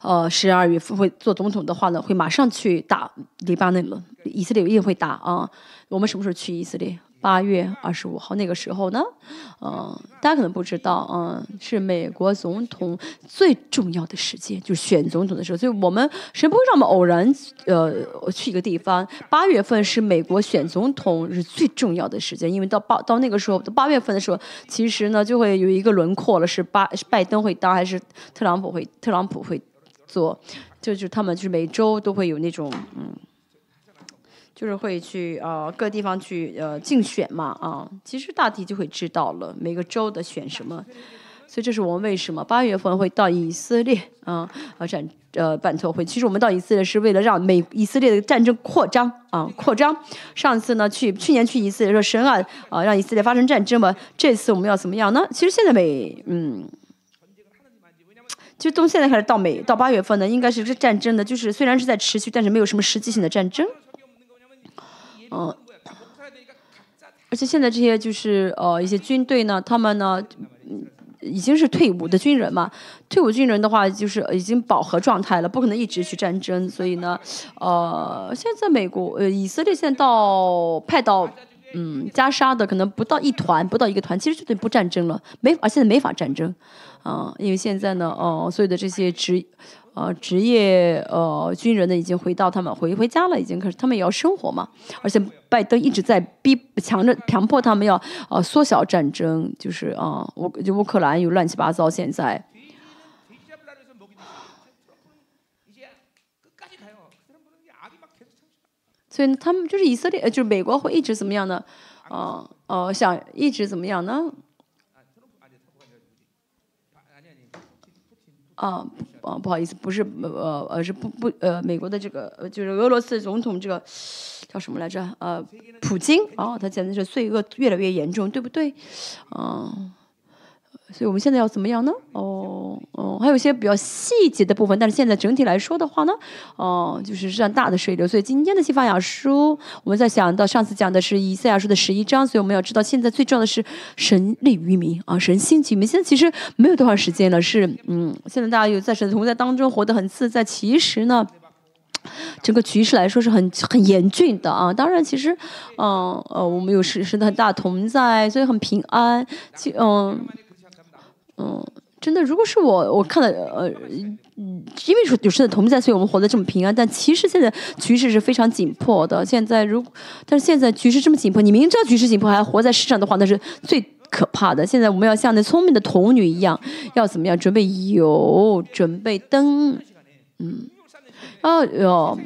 呃，十二月份会做总统的话呢，会马上去打黎巴嫩了，以色列一定会打啊。我们什么时候去以色列？八月二十五号那个时候呢，嗯，大家可能不知道，嗯，是美国总统最重要的时间，就是选总统的时候。所以我们谁不会让我们偶然呃去一个地方？八月份是美国选总统是最重要的时间，因为到八到那个时候，到八月份的时候，其实呢就会有一个轮廓了，是巴拜登会当还是特朗普会特朗普会做？就是他们就是每周都会有那种嗯。就是会去呃各地方去呃竞选嘛啊，其实大体就会知道了每个州的选什么，所以这是我们为什么八月份会到以色列啊啊战呃办特会。其实我们到以色列是为了让美以色列的战争扩张啊扩张。上次呢去去年去以色列说神啊啊让以色列发生战争嘛，这次我们要怎么样呢？其实现在美嗯，就从现在开始到美到八月份呢，应该是这战争呢，就是虽然是在持续，但是没有什么实际性的战争。嗯，而且现在这些就是呃一些军队呢，他们呢，已经是退伍的军人嘛。退伍军人的话，就是已经饱和状态了，不可能一直去战争。所以呢，呃，现在美国呃以色列现在到派到嗯加沙的可能不到一团，不到一个团，其实就等于不战争了，没法现在没法战争啊，因为现在呢，哦，所有的这些职。呃，职业呃军人呢，已经回到他们回回家了，已经可是他们也要生活嘛。而且拜登一直在逼强着强迫他们要呃缩小战争，就是啊，乌就乌克兰又乱七八糟现在。所以他们就是以色列，就是美国会一直怎么样呢？啊呃，想一直怎么样呢？啊。啊，不好意思，不是呃呃是不不呃美国的这个就是俄罗斯总统这个叫什么来着？呃，普京哦，他简直是罪恶越来越严重，对不对？嗯。所以我们现在要怎么样呢？哦哦，还有一些比较细节的部分，但是现在整体来说的话呢，哦，就是这样大的水流。所以今天的西法雅书，我们在想到上次讲的是以赛亚书的十一章，所以我们要知道现在最重要的是神立于民啊，神兴起民。现在其实没有多长时间了，是嗯，现在大家有在神同在当中活得很自在。其实呢，整个局势来说是很很严峻的啊。当然，其实嗯呃，我们有神神的很大同在，所以很平安。其嗯。嗯，真的，如果是我，我看了，呃，因为有神的同在，所以我们活得这么平安。但其实现在局势是非常紧迫的。现在如，但是现在局势这么紧迫，你明知道局势紧迫还活在世上的话，那是最可怕的。现在我们要像那聪明的童女一样，要怎么样？准备油，准备灯，嗯，啊哟，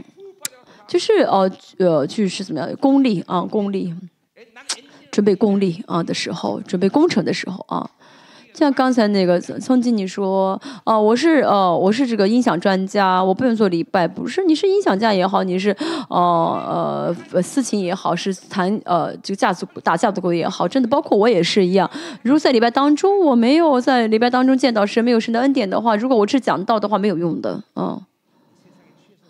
就是哦呃，就是怎么样？功利啊，功利，准备功利啊的时候，准备工程的时候啊。像刚才那个曾经你说，哦，我是呃，我是这个音响专家，我不用做礼拜，不是，你是音响家也好，你是呃呃私琴也好，是弹呃就架子鼓打架子鼓也好，真的包括我也是一样。如果在礼拜当中我没有在礼拜当中见到神，没有神的恩典的话，如果我只讲道的话，没有用的，嗯。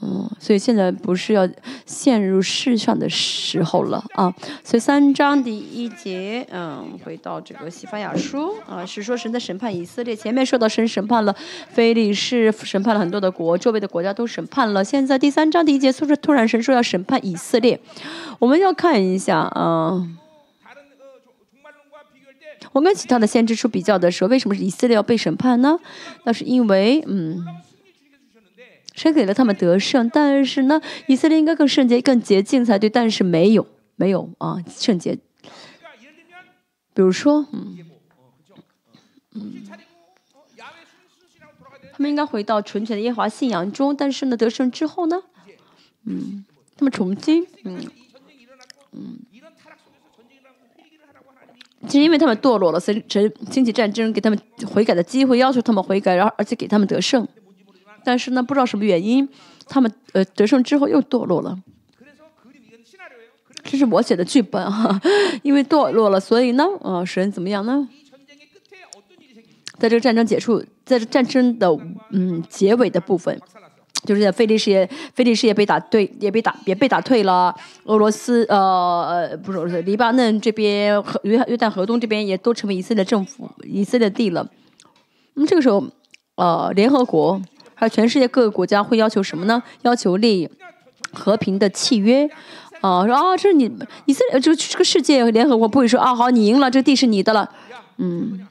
嗯，所以现在不是要陷入世上的时候了啊。所以三章第一节，嗯，回到这个西法雅书啊，是说神在审判以色列。前面说到神审判了非利士，审判了很多的国，周围的国家都审判了。现在第三章第一节，说是突然神说要审判以色列。我们要看一下啊，我跟其他的先知书比较的时候，为什么是以色列要被审判呢？那是因为，嗯。神给了他们得胜，但是呢，以色列应该更圣洁、更洁净才对，但是没有，没有啊，圣洁。比如说，嗯，嗯，他们应该回到纯全的耶华信仰中，但是呢，得胜之后呢，嗯，他们重新，嗯，嗯，是因为他们堕落了，所以神经济战争给他们悔改的机会，要求他们悔改，然后而且给他们得胜。但是呢，不知道什么原因，他们呃得胜之后又堕落了。这是我写的剧本哈，因为堕落了，所以呢，呃，神怎么样呢？在这个战争结束，在这战争的嗯结尾的部分，就是在菲利士也，菲利士也被打退，也被打也被打退了。俄罗斯呃不是不是黎巴嫩这边和约约旦河东这边也都成为以色列政府以色列地了。那么这个时候，呃，联合国。而全世界各个国家会要求什么呢？要求立和平的契约，啊，说啊，这是你以色列，这个这个世界联合国不会说啊，好，你赢了，这地是你的了，嗯，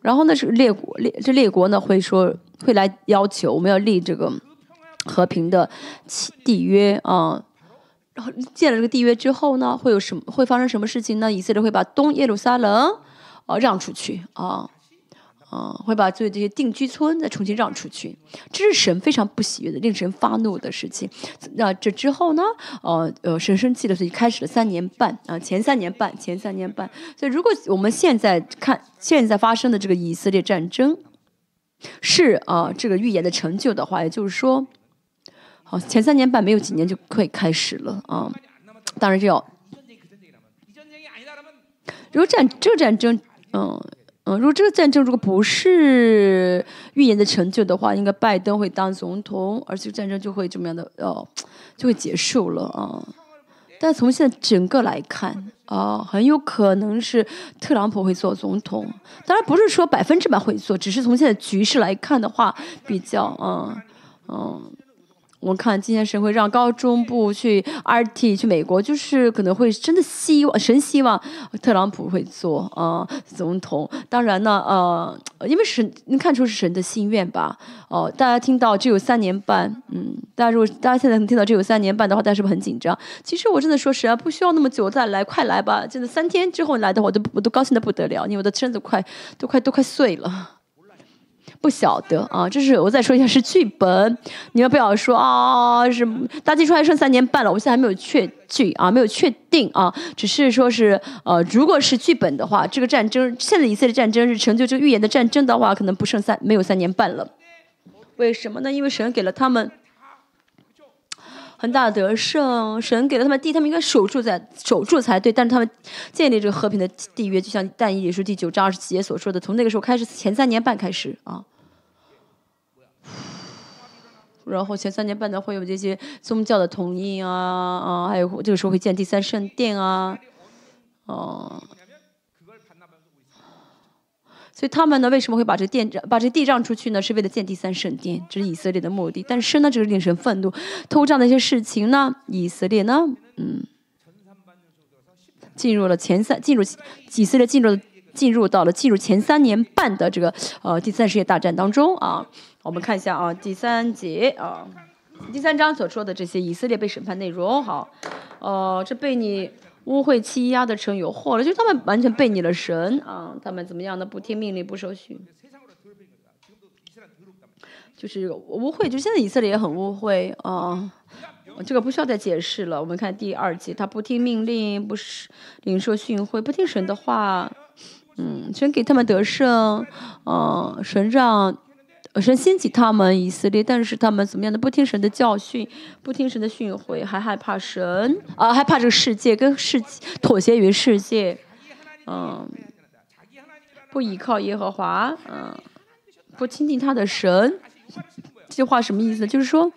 然后呢是列国列这列国呢会说会来要求我们要立这个和平的契缔约啊，然后建了这个缔约之后呢，会有什么会发生什么事情呢？以色列会把东耶路撒冷啊让出去啊。啊，会把所有这些定居村再重新让出去，这是神非常不喜悦的，令神发怒的事情。那这之后呢？呃呃，神生气的，所以开始了三年半啊，前三年半，前三年半。所以如果我们现在看现在发生的这个以色列战争，是啊，这个预言的成就的话，也就是说，好，前三年半没有几年就可以开始了啊。当然这要，如果战这个战争，嗯。嗯，如果这个战争如果不是预言的成就的话，应该拜登会当总统，而且战争就会怎么样的哦，就会结束了啊。但从现在整个来看啊，很有可能是特朗普会做总统。当然不是说百分之百会做，只是从现在局势来看的话，比较嗯嗯。我看今天神会让高中部去 RT 去美国，就是可能会真的希望神希望特朗普会做啊总统。当然呢，呃，因为神能看出是神的心愿吧。哦，大家听到只有三年半，嗯，大家如果大家现在能听到只有三年半的话，大家是不是很紧张？其实我真的说实话，不需要那么久再来，快来吧！真的三天之后来的话，我都我都高兴的不得了，因为我的身子快都快都快碎了。不晓得啊，这是我再说一下是剧本，你们不要说啊，是大祭出还剩三年半了，我现在还没有确剧啊，没有确定啊，只是说是呃，如果是剧本的话，这个战争现在以色列战争是成就这个预言的战争的话，可能不剩三没有三年半了。为什么呢？因为神给了他们很大的得胜，神给了他们地，他们应该守住在守住才对，但是他们建立这个和平的缔约，就像但以理书第九章二十七节所说的，从那个时候开始，前三年半开始啊。然后前三年半呢会有这些宗教的统一啊啊，还有这个时候会建第三圣殿啊，哦，所以他们呢为什么会把这殿把这地让出去呢？是为了建第三圣殿，这是以色列的目的。但是呢，这个令神愤怒，偷这样的一些事情呢，以色列呢，嗯，进入了前三，进入以色列进入进入到了进入前三年半的这个呃第三世界大战当中啊。我们看一下啊，第三节啊，第三章所说的这些以色列被审判内容，好，呃，这被你污秽欺压的城有祸了，就他们完全背逆了神啊，他们怎么样的不听命令不守许，就是污秽，就现在以色列也很污秽啊。这个不需要再解释了。我们看第二节，他不听命令，不是领受训诲，不听神的话。嗯，神给他们得胜，嗯，神让神兴起他们以色列，但是他们怎么样的不听神的教训，不听神的训诲，还害怕神啊，害怕这个世界，跟世界妥协于世界，嗯，不依靠耶和华，嗯，不亲近他的神。这句话什么意思？就是说。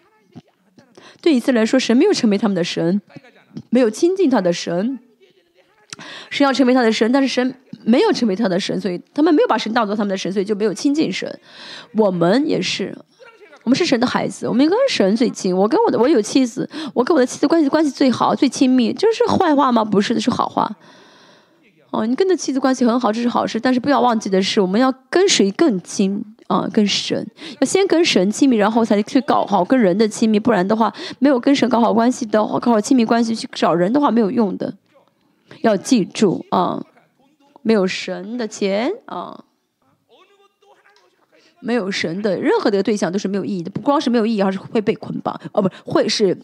对以色列来说，神没有成为他们的神，没有亲近他的神。神要成为他的神，但是神没有成为他的神，所以他们没有把神当做他们的神，所以就没有亲近神。我们也是，我们是神的孩子，我们跟神最近。我跟我的我有妻子，我跟我的妻子关系关系最好、最亲密，这是坏话吗？不是的，是好话。哦，你跟的妻子关系很好，这是好事，但是不要忘记的是，我们要跟谁更亲？啊，跟神要先跟神亲密，然后才去搞好跟人的亲密，不然的话，没有跟神搞好关系的话，搞好亲密关系去找人的话没有用的。要记住啊，没有神的钱啊，没有神的任何的对象都是没有意义的，不光是没有意义，而是会被捆绑。哦，不，会是。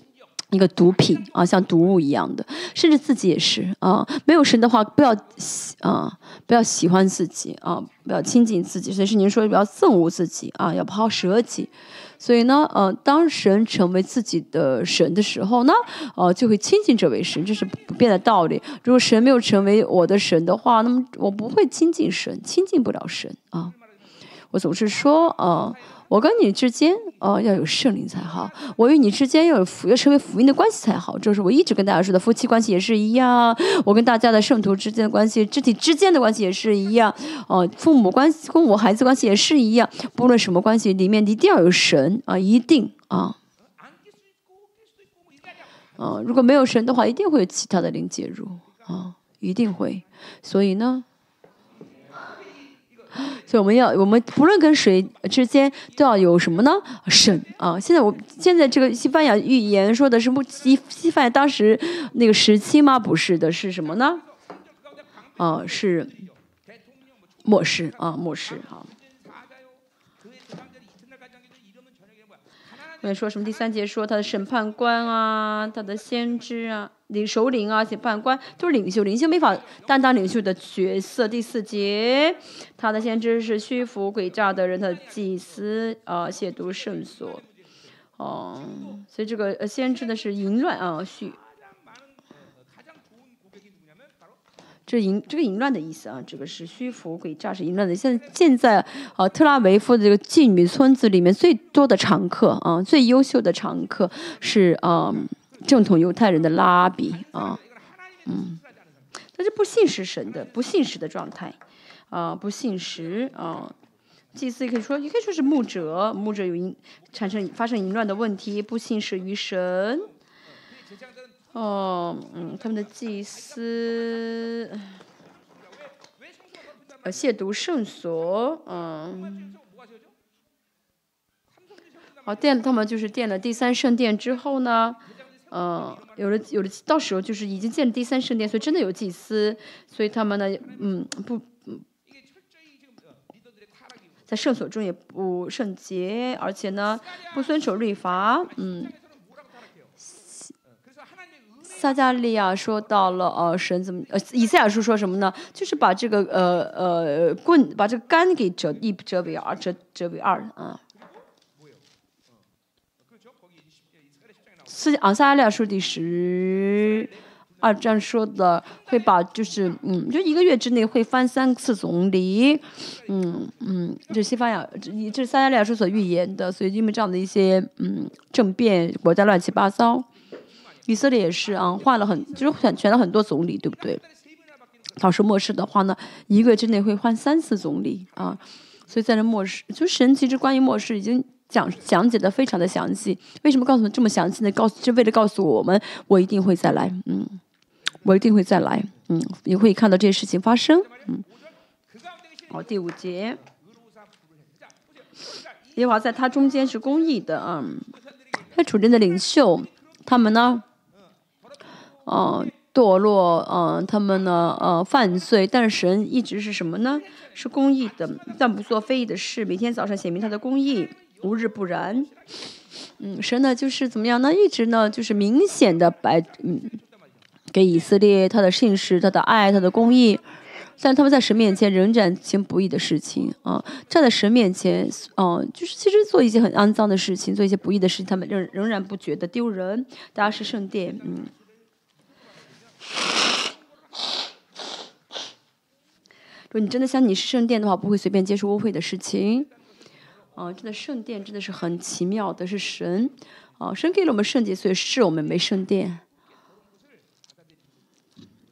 一个毒品啊，像毒物一样的，甚至自己也是啊。没有神的话，不要喜啊，不要喜欢自己啊，不要亲近自己。所以是您说的不要憎恶自己啊，要抛舍己。所以呢，呃，当神成为自己的神的时候呢，呃，就会亲近这位神，这是不变的道理。如果神没有成为我的神的话，那么我不会亲近神，亲近不了神啊。我总是说啊。我跟你之间，哦，要有圣灵才好；我与你之间要有福，要成为福音的关系才好。这是我一直跟大家说的，夫妻关系也是一样。我跟大家的圣徒之间的关系，肢体之间的关系也是一样。哦，父母关系、父母孩子关系也是一样。不论什么关系，里面一定要有神啊，一定啊。啊，如果没有神的话，一定会有其他的灵介入啊，一定会。所以呢。所以我们要，我们不论跟谁之间都要有什么呢？神啊！现在我现在这个西班牙语言说的是西西班牙当时那个时期吗？不是的，是什么呢？啊，是末世啊，末世啊。说什么？第三节说他的审判官啊，他的先知啊。领首领啊，审判官都是领袖，领袖没法担当领袖的角色。第四节，他的先知是虚浮诡诈的人，的祭司啊，亵渎圣所，哦，所以这个呃先知的是淫乱啊，虚，这淫这个淫乱的意思啊，这个是虚浮诡诈是淫乱的。现在现在啊，特拉维夫的这个妓女村子里面最多的常客啊，最优秀的常客是啊。正统犹太人的拉比啊，嗯，但是不信实神的不信实的状态啊，不信实啊，祭司也可以说也可以说是牧者，牧者有淫产生发生淫乱的问题，不信实于神。哦，嗯，他们的祭司呃亵渎圣所，嗯，好奠他们就是奠了第三圣殿之后呢。嗯，有了有了，到时候就是已经建了第三圣殿，所以真的有祭司，所以他们呢，嗯，不，在圣所中也不圣洁，而且呢，不遵守律法，嗯。撒加利亚说到了，呃，神怎么，呃，以赛亚书说什么呢？就是把这个，呃呃，棍，把这个杆给折一折为二，折折为二，啊。斯昂撒加利亚书第十二章说的，会把就是嗯，就一个月之内会翻三次总理，嗯嗯，这西班牙这这是撒加利亚书所预言的，所以因为这样的一些嗯政变，国家乱七八糟，以色列也是啊，换了很就是选选了很多总理，对不对？到时末世的话呢，一个月之内会换三次总理啊，所以在这末世，就神其实关于末世已经。讲讲解的非常的详细，为什么告诉这么详细呢？告诉是为了告诉我们，我一定会再来，嗯，我一定会再来，嗯，你会看到这些事情发生，嗯。好，第五节，耶和华在他中间是公义的啊。他主人的领袖，他们呢，呃，堕落，呃，他们呢，呃，犯罪，但神一直是什么呢？是公义的，但不做非义的事。每天早上显明他的公义，无日不燃。嗯，神呢就是怎么样呢？一直呢就是明显的白，嗯，给以色列他的信实、他的爱、他的公义。但他们在神面前仍然行不义的事情啊！站在神面前，嗯，就是其实做一些很肮脏的事情，做一些不义的事情，他们仍仍然不觉得丢人。大家是圣殿，嗯。如果你真的像你是圣殿的话，不会随便接受污秽的事情。啊，真的圣殿真的是很奇妙的，是神啊，神给了我们圣洁，所以是我们没圣殿。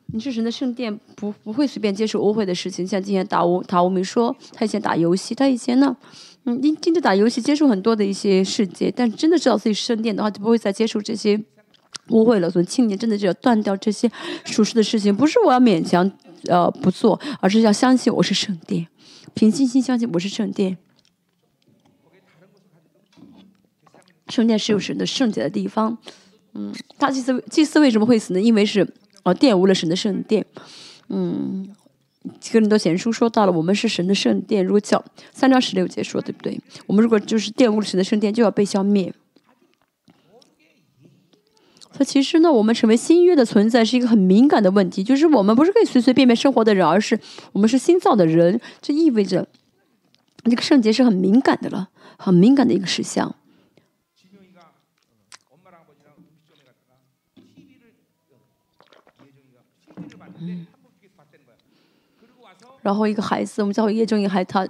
你是神的圣殿，不不会随便接受污秽的事情。像今天打乌塔乌米说，他以前打游戏，他以前呢，嗯，盯盯着打游戏，接触很多的一些世界，但真的知道自己是圣殿的话，就不会再接触这些污秽了。所以青年真的就要断掉这些属实的事情，不是我要勉强呃不做，而是要相信我是圣殿，凭信心相信我是圣殿。圣殿是有神的圣洁的地方，嗯，大祭司祭司为什么会死呢？因为是。哦，玷污了神的圣殿，嗯，个人都贤书说到了，我们是神的圣殿。如果叫三章十六节说，对不对？我们如果就是玷污了神的圣殿，就要被消灭。它其实呢，我们成为新约的存在是一个很敏感的问题，就是我们不是可以随随便便生活的人，而是我们是新造的人，这意味着这个圣洁是很敏感的了，很敏感的一个事项。然后一个孩子，我们叫叶正英，还他，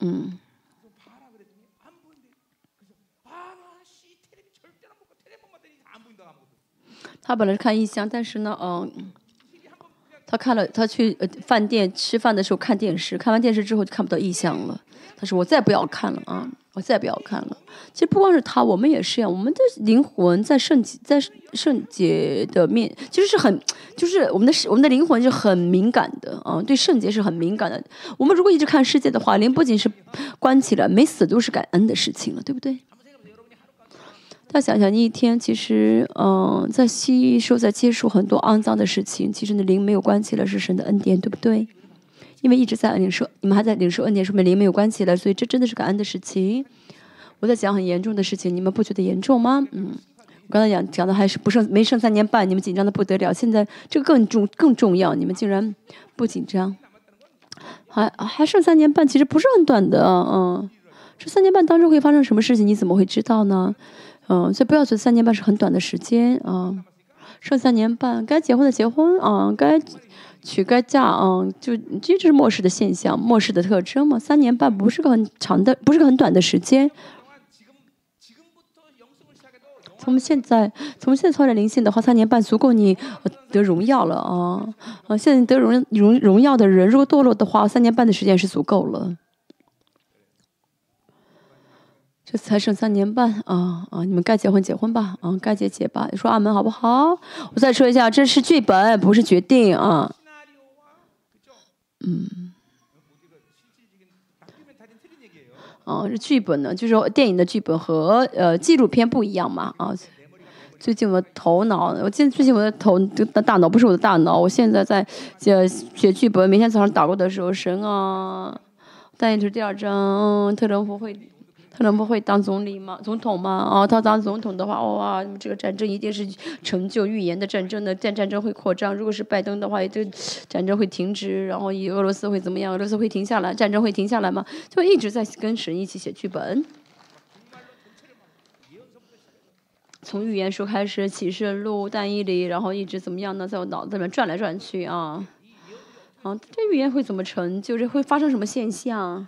嗯，他本来是看异象，但是呢，嗯，他看了，他去呃饭店吃饭的时候看电视，看完电视之后就看不到异象了。他说：“我再不要看了啊。”我再不要看了。其实不光是他，我们也是一样。我们的灵魂在圣洁，在圣洁的面，其实是很，就是我们的我们的灵魂是很敏感的啊，对圣洁是很敏感的。我们如果一直看世界的话，灵不仅是关起来，没死都是感恩的事情了，对不对？大家想想，你一天其实嗯，在吸收、在接触很多肮脏的事情，其实你的灵没有关起来，是神的恩典，对不对？因为一直在领受，你们还在领受恩典，说明灵没有关起来，所以这真的是感恩的事情。我在讲很严重的事情，你们不觉得严重吗？嗯，我刚才讲讲的还是不剩没剩三年半，你们紧张的不得了。现在这个更重更重要，你们竟然不紧张，还还剩三年半，其实不是很短的，嗯，这三年半当中会发生什么事情，你怎么会知道呢？嗯，所以不要觉得三年半是很短的时间啊，剩三年半，该结婚的结婚啊，该。娶该嫁啊，就这就是末世的现象，末世的特征嘛。三年半不是个很长的，不是个很短的时间。从现在，从现在操练灵性的话，三年半足够你得荣耀了啊！啊，现在得荣荣荣耀的人，如果堕落的话，三年半的时间是足够了。这才剩三年半啊啊！你们该结婚结婚吧啊，该结结吧。说阿门好不好？我再说一下，这是剧本，不是决定啊。嗯，哦，这剧本呢，就是电影的剧本和呃纪录片不一样嘛啊。最近我的头脑，我现最近我的头的大脑不是我的大脑，我现在在写写剧本。每天早上打过的时候，神啊，但是第二章特朗普会。特朗普会当总理吗？总统吗？哦，他当总统的话，哇，这个战争一定是成就预言的战争的，战战争会扩张。如果是拜登的话，也就战争会停止，然后以俄罗斯会怎么样？俄罗斯会停下来，战争会停下来吗？就一直在跟神一起写剧本，从预言书开始，启示录、但以理，然后一直怎么样呢？在我脑子里面转来转去啊，啊，这预言会怎么成？就是会发生什么现象？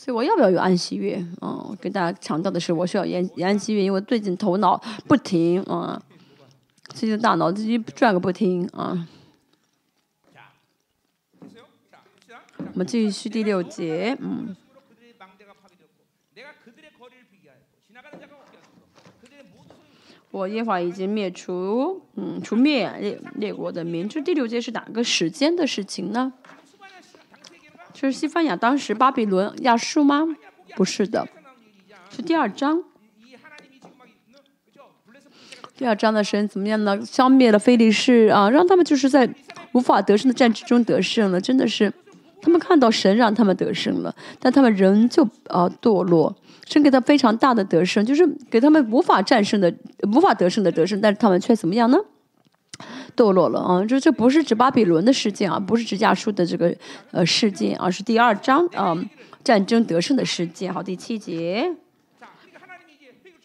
所以我要不要有安息月？嗯，跟大家强调的是，我需要安安息月，因为最近头脑不停嗯，最近大脑自己转个不停啊。我们继续第六节，嗯。我耶华已经灭除，嗯，除灭列列国的民。这第六节是哪个时间的事情呢？是西班牙当时巴比伦亚述吗？不是的，是第二章。第二章的神怎么样呢？消灭了非利士啊，让他们就是在无法得胜的战争中得胜了。真的是，他们看到神让他们得胜了，但他们仍旧啊堕落。神给他非常大的得胜，就是给他们无法战胜的、无法得胜的得胜，但是他们却怎么样呢？堕落了啊！这这不是指巴比伦的事件啊，不是指亚述的这个呃事件，而是第二章啊战争得胜的事件。好，第七节。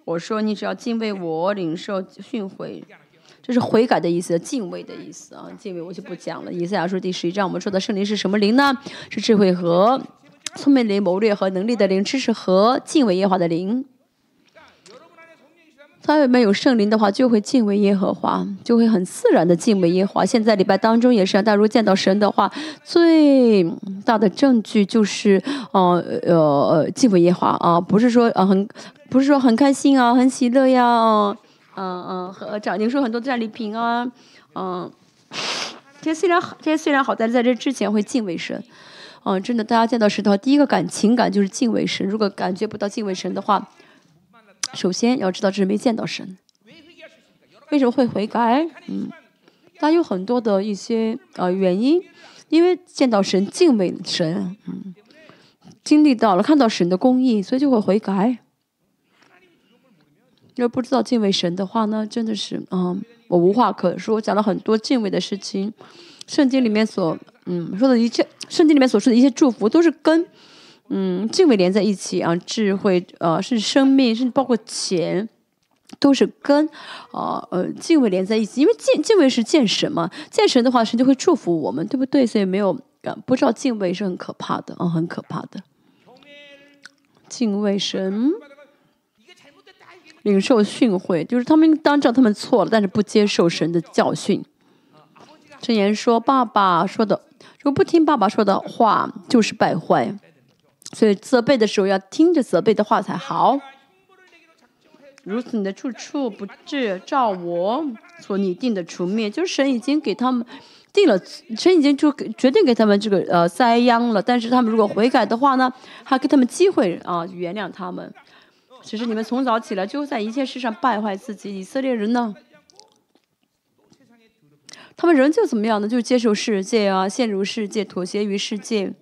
我说你只要敬畏我，领受训诲，这是悔改的意思，敬畏的意思啊。敬畏我就不讲了。以赛亚书第十一章，我们说的圣灵是什么灵呢？是智慧和聪明灵、谋略和能力的灵，知识和敬畏耶和华的灵。他里面有圣灵的话，就会敬畏耶和华，就会很自然的敬畏耶和华。现在礼拜当中也是，大家如果见到神的话，最大的证据就是，呃呃敬畏耶和华啊，不是说啊很。不是说很开心啊，很喜乐呀，嗯嗯，和长领受很多战利品啊，嗯，这些虽然好，这些虽然好，但是在这之前会敬畏神，嗯，真的，大家见到石头，第一个感情感就是敬畏神。如果感觉不到敬畏神的话，首先要知道这是没见到神。为什么会悔改？嗯，他有很多的一些呃原因，因为见到神，敬畏神，嗯，经历到了看到神的公义，所以就会悔改。要不知道敬畏神的话呢，真的是啊，我无话可说。讲了很多敬畏的事情，圣经里面所嗯说的一切，圣经里面所说的一些祝福，都是跟嗯敬畏连在一起啊。智慧呃是生命，甚至包括钱，都是跟啊呃敬畏连在一起。因为敬敬畏是见神嘛，见神的话，神就会祝福我们，对不对？所以没有不知道敬畏是很可怕的啊，很可怕的。敬畏神。领受训诲，就是他们当知道他们错了，但是不接受神的教训。箴言说：“爸爸说的，如果不听爸爸说的话，就是败坏。所以责备的时候要听着责备的话才好。如此，你的处处不至照我所拟定的除灭，就是神已经给他们定了，神已经就决定给他们这个呃灾殃了。但是他们如果悔改的话呢，还给他们机会啊，原谅他们。”其实你们从早起来就在一切事上败坏自己。以色列人呢，他们仍旧怎么样呢？就接受世界啊，陷入世界，妥协于世界，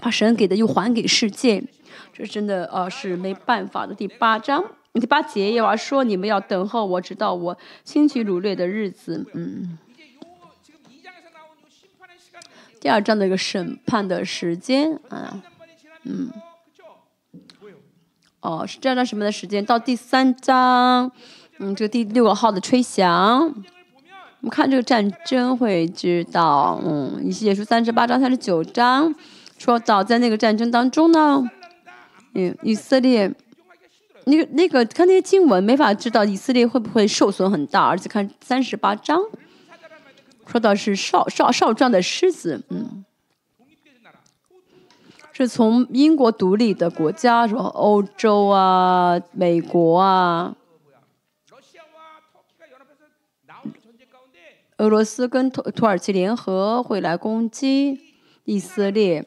把神给的又还给世界，这真的啊是没办法的。第八章第八节也话说：你们要等候我，直到我兴起掳掠的日子。嗯。第二章的一个审判的时间啊，嗯，哦，是这样的什么的时间？到第三章，嗯，这个第六个号的吹响，我们看这个战争会知道，嗯，以西结书三十八章、三十九章说早，在那个战争当中呢，嗯，以色列那个那个看那些经文，没法知道以色列会不会受损很大，而且看三十八章。说到是少少少壮的狮子，嗯，是从英国独立的国家，什么欧洲啊、美国啊，俄罗斯跟土土耳其联合会来攻击以色列，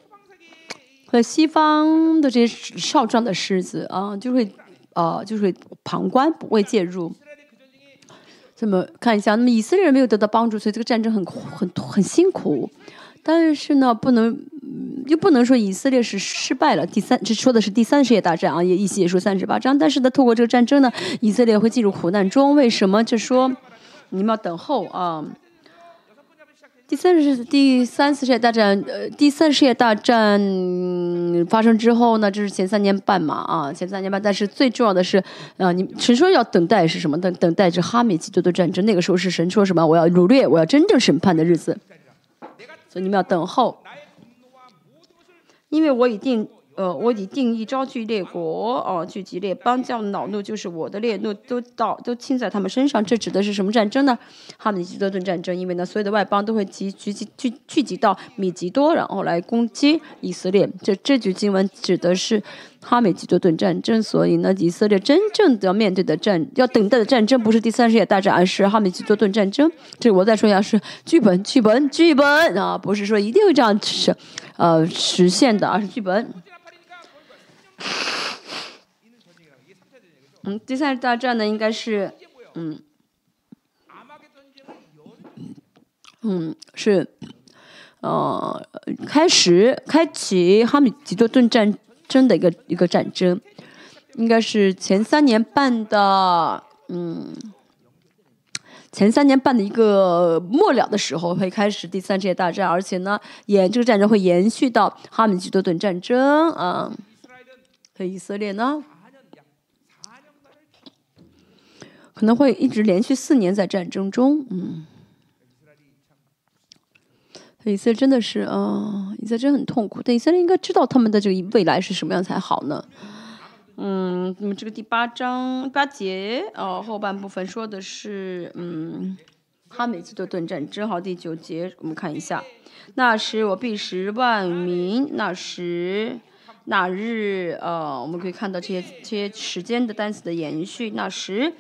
和西方的这些少壮的狮子啊，就会啊，就会旁观，不会介入。这么看一下，那么以色列人没有得到帮助，所以这个战争很很很辛苦。但是呢，不能又不能说以色列是失败了。第三，这说的是第三世界大战啊，也一起也说三十八章。但是呢，透过这个战争呢，以色列会进入苦难中。为什么？就说你们要等候啊。第三次第三次世界大战，呃，第三次世界大战发生之后呢，这是前三年半嘛，啊，前三年半。但是最重要的是，啊，你神说要等待是什么？等等待着哈米基多的战争。那个时候是神说什么？我要掳掠，我要真正审判的日子。所以你们要等候，因为我已经。呃，我已定义招聚列国，哦，聚集列邦，叫恼怒就是我的烈怒，都到都倾在他们身上。这指的是什么战争呢？哈米吉多顿战争。因为呢，所有的外邦都会集聚集聚聚集到米吉多，然后来攻击以色列。这这句经文指的是哈米吉多顿战争。所以呢，以色列真正的面对的战，要等待的战争，不是第三世界大战，而是哈米吉多顿战争。这我再说一下，是剧本，剧本，剧本啊，不是说一定会这样是呃实现的，而是剧本。嗯，第三大战呢，应该是，嗯，嗯，是，呃，开始开启哈米吉多顿战争的一个一个战争，应该是前三年半的，嗯，前三年半的一个末了的时候会开始第三世界大战，而且呢，延这个战争会延续到哈米吉多顿战争啊。以色列呢，可能会一直连续四年在战争中，嗯，以色列真的是啊，以色列真的很痛苦。但以色列应该知道他们的这个未来是什么样才好呢？嗯，那么这个第八章八节哦，后半部分说的是嗯，哈美吉多顿战正。好，第九节我们看一下，那时我必十万民，那时。那日，呃，我们可以看到这些这些时间的单词的延续。那时，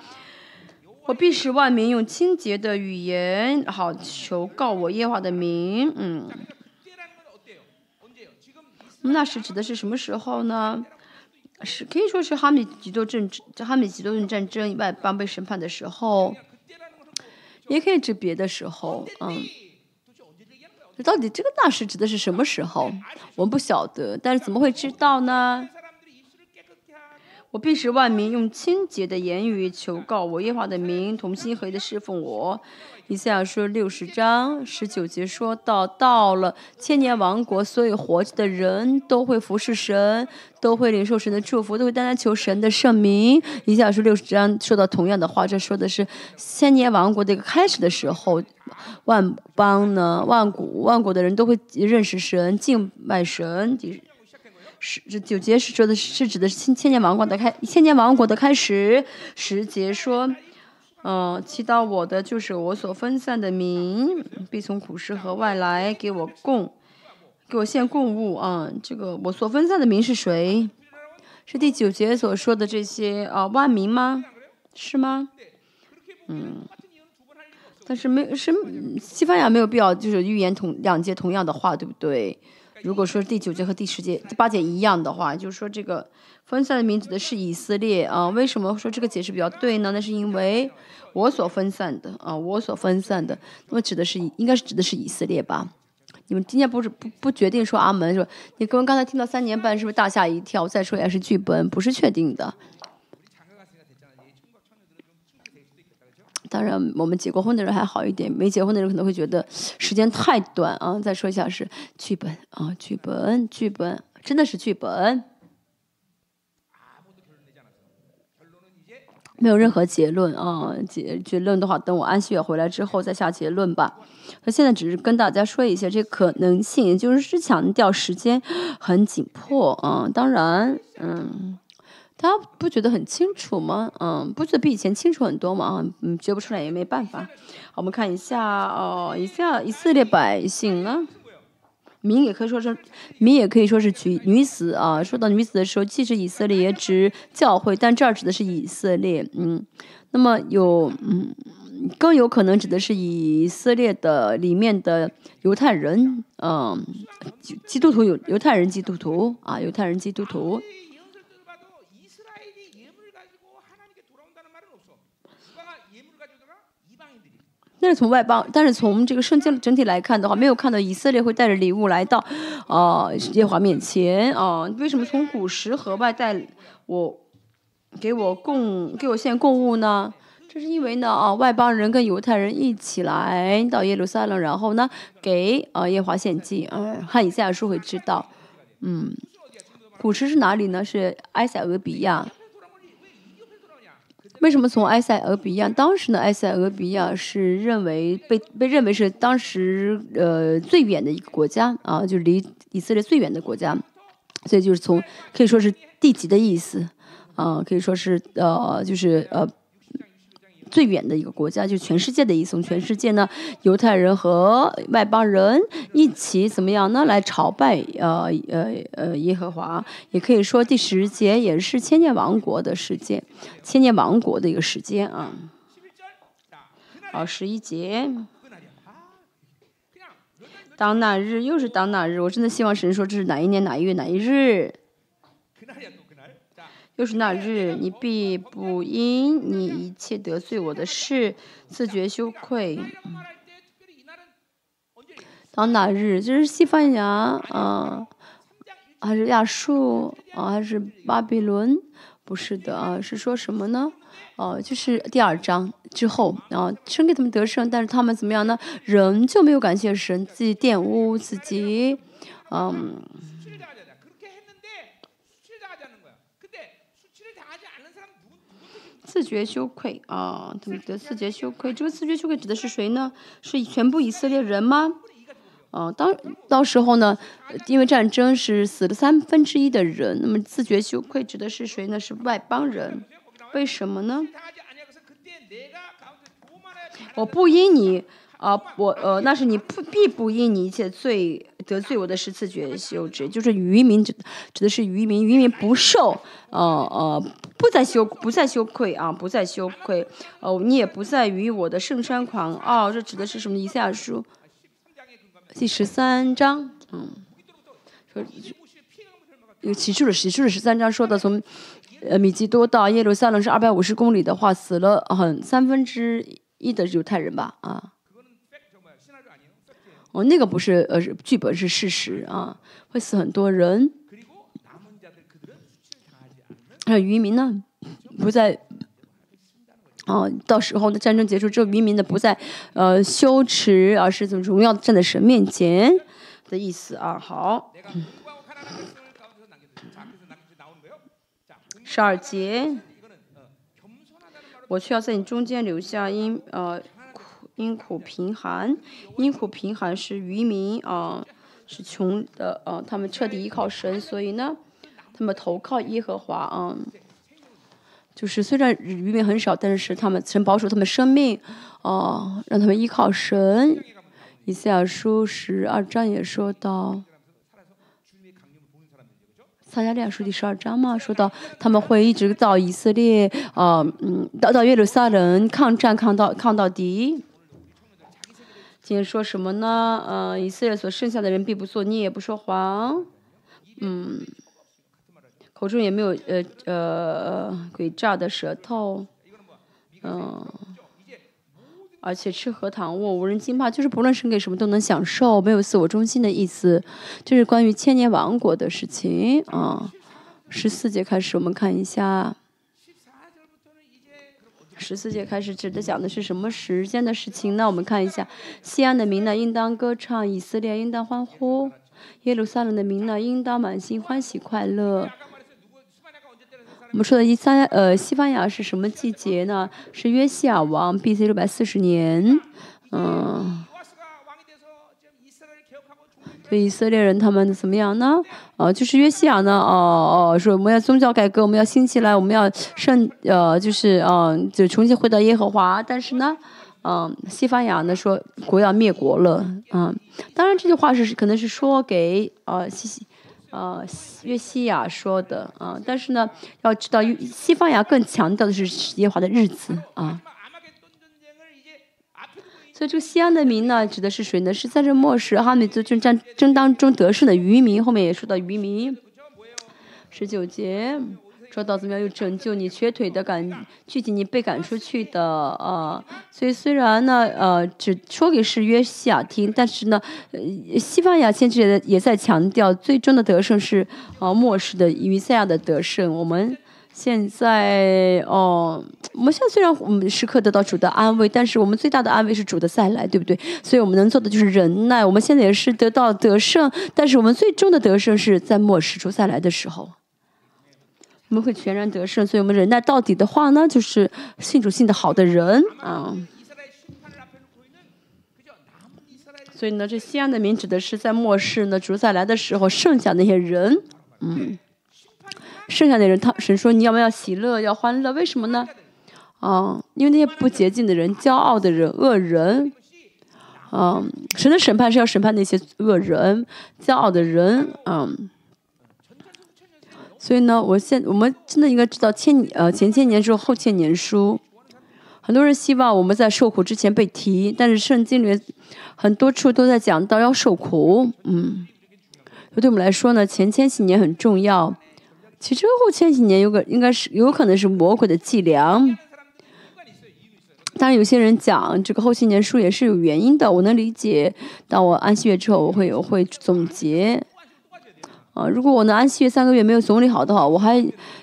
我必使万民用清洁的语言，好求告我耶和华的名。嗯，那时指的是什么时候呢？是可以说是哈米吉多战争，哈米吉多顿战争外邦被审判的时候，也可以指别的时候，嗯。到底这个大事指的是什么时候？我们不晓得，但是怎么会知道呢？我必使万民用清洁的言语求告我耶和华的名，同心合意的侍奉我。以赛亚书六十章十九节说到，到了千年王国，所有活着的人都会服侍神，都会领受神的祝福，都会单单求神的圣名。以赛亚书六十章说到同样的话，这说的是千年王国的一个开始的时候，万邦呢，万古万国的人都会认识神，敬拜神。十九节是说的是指的是千千年王国的开千年王国的开始。十节说。嗯，祈祷我的就是我所分散的民，必从苦事和外来给我供，给我献供物啊。这个我所分散的民是谁？是第九节所说的这些啊万民吗？是吗？嗯，但是没是西班牙没有必要就是预言同两节同样的话，对不对？如果说第九节和第十节、第八节一样的话，就是说这个。分散的名指的是以色列啊？为什么说这个解释比较对呢？那是因为我所分散的啊，我所分散的，那么指的是应该是指的是以色列吧？你们今天不是不不决定说阿门说，你跟刚才听到三年半是不是大吓一跳？再说也是剧本，不是确定的。当然，我们结过婚的人还好一点，没结婚的人可能会觉得时间太短啊。再说一下是剧本啊，剧本，剧本，真的是剧本。没有任何结论啊，结结论的话，等我安息月回来之后再下结论吧。那现在只是跟大家说一下这可能性，就是强调时间很紧迫啊。当然，嗯，大家不觉得很清楚吗？嗯，不觉得比以前清楚很多吗？嗯，觉不出来也没办法。我们看一下哦，一下以色列百姓呢。民也可以说是，民也可以说是举女子啊。说到女子的时候，既是以色列，也指教会，但这儿指的是以色列。嗯，那么有嗯，更有可能指的是以色列的里面的犹太人，嗯，基督徒有犹太人基督徒啊，犹太人基督徒。但是从外邦，但是从这个圣经整体来看的话，没有看到以色列会带着礼物来到，呃，耶华面前啊。为什么从古时和外带我，给我供给我献供物呢？这是因为呢，啊，外邦人跟犹太人一起来到耶路撒冷，然后呢，给啊耶华献祭。嗯，看以赛亚书会知道，嗯，古时是哪里呢？是埃塞俄比亚。为什么从埃塞俄比亚？当时呢，埃塞俄比亚是认为被被认为是当时呃最远的一个国家啊，就是离以色列最远的国家。所以就是从可以说是地级的意思，啊，可以说是呃，就是呃。最远的一个国家，就全世界的意思。全世界呢，犹太人和外邦人一起怎么样呢？来朝拜呃呃呃耶和华。也可以说第十节也是千年王国的时间，千年王国的一个时间啊。好，十一节，当那日又是当那日，我真的希望神说这是哪一年哪一月哪一日。就是那日，你必不因你一切得罪我的事自觉羞愧。当哪日？就是西班牙啊，还是亚述啊，还是巴比伦？不是的啊，是说什么呢？哦，就是第二章之后啊，神给他们得胜，但是他们怎么样呢？仍旧没有感谢神，自己玷污自己，嗯。自觉羞愧啊，他们的自觉羞愧。这个自觉羞愧指的是谁呢？是全部以色列人吗？啊，当到时候呢，因为战争是死了三分之一的人，那么自觉羞愧指的是谁呢？是外邦人。为什么呢？我不因你。啊，我呃，那是你不必不因你一切罪得罪我的十次觉羞耻，就是渔民指指的是渔民，渔民不受呃呃不再羞不再羞愧啊，不再羞愧哦，你也不再与我的圣山狂傲，这指的是什么？以赛亚书第十三章，嗯，说有启示了启示了十三章说的从呃米基多到耶路撒冷是二百五十公里的话，死了很三分之一的犹太人吧啊。哦，那个不是呃，剧本是事实啊，会死很多人。那渔民呢，不在，哦，到时候呢，战争结束之后，渔民呢不再呃羞耻，而是怎么荣耀站在神面前的意思啊。好，十二节，我需要在你中间留下因呃。因苦贫寒，因苦贫寒是渔民啊，是穷的啊，他们彻底依靠神，所以呢，他们投靠耶和华啊。就是虽然渔民很少，但是他们曾保守他们生命啊，让他们依靠神。以赛亚书十二章也说到，撒加利亚书第十二章嘛，说到他们会一直到以色列啊，嗯，到到耶路撒冷抗战，抗到抗到底。今天说什么呢？呃，以色列所剩下的人并不做孽，也不说谎，嗯，口中也没有呃呃诡诈的舌头，嗯，而且吃喝躺卧无人惊怕，就是不论生给什么都能享受，没有自我中心的意思。这是关于千年王国的事情啊。十四节开始，我们看一下。十四节开始指的讲的是什么时间的事情那？我们看一下，西安的民呢应当歌唱，以色列应当欢呼，耶路撒冷的民呢应当满心欢喜快乐。我们说的一三呃，西班牙是什么季节呢？是约西亚王 B.C. 六百四十年，嗯。以色列人他们怎么样呢？呃，就是约西亚呢，哦哦，说我们要宗教改革，我们要兴起来，我们要圣，呃，就是嗯，就重新回到耶和华。但是呢，嗯，西班牙呢说国要灭国了，嗯，当然这句话是可能是说给呃西西，呃约西亚说的，啊，但是呢，要知道西班牙更强调的是耶和华的日子，啊。所以这个西安的民呢，指的是谁呢？是在这末世哈米兹征战争当中得胜的渔民。后面也说到渔民。十九节说到怎么样又拯救你瘸腿的赶聚集你被赶出去的啊。所以虽然呢，呃，只说给是约西亚听，但是呢，呃西班牙先知也在强调，最终的得胜是啊末世的以赛亚的得胜。我们。现在哦，我们现在虽然我们时刻得到主的安慰，但是我们最大的安慰是主的再来，对不对？所以我们能做的就是忍耐。我们现在也是得到得胜，但是我们最终的得胜是在末世主再来的时候，我们会全然得胜。所以我们忍耐到底的话呢，就是信主信的好的人啊。所以呢，这西安的民指的是在末世呢主再来的时候剩下那些人。嗯，剩下的人，他神说你要不要喜乐，要欢乐？为什么呢？啊，因为那些不洁净的人、骄傲的人、恶人，嗯，神的审判是要审判那些恶人、骄傲的人，嗯。所以呢，我现我们真的应该知道千呃前千年书后千年书，很多人希望我们在受苦之前被提，但是圣经里面很多处都在讲到要受苦，嗯，对我们来说呢，前千禧年很重要，其实后千禧年有个应该是有可能是魔鬼的伎俩，当然有些人讲这个后千年书也是有原因的，我能理解。当我安息月之后，我会我会总结。啊，如果我能安息月三个月没有总理好的话，我还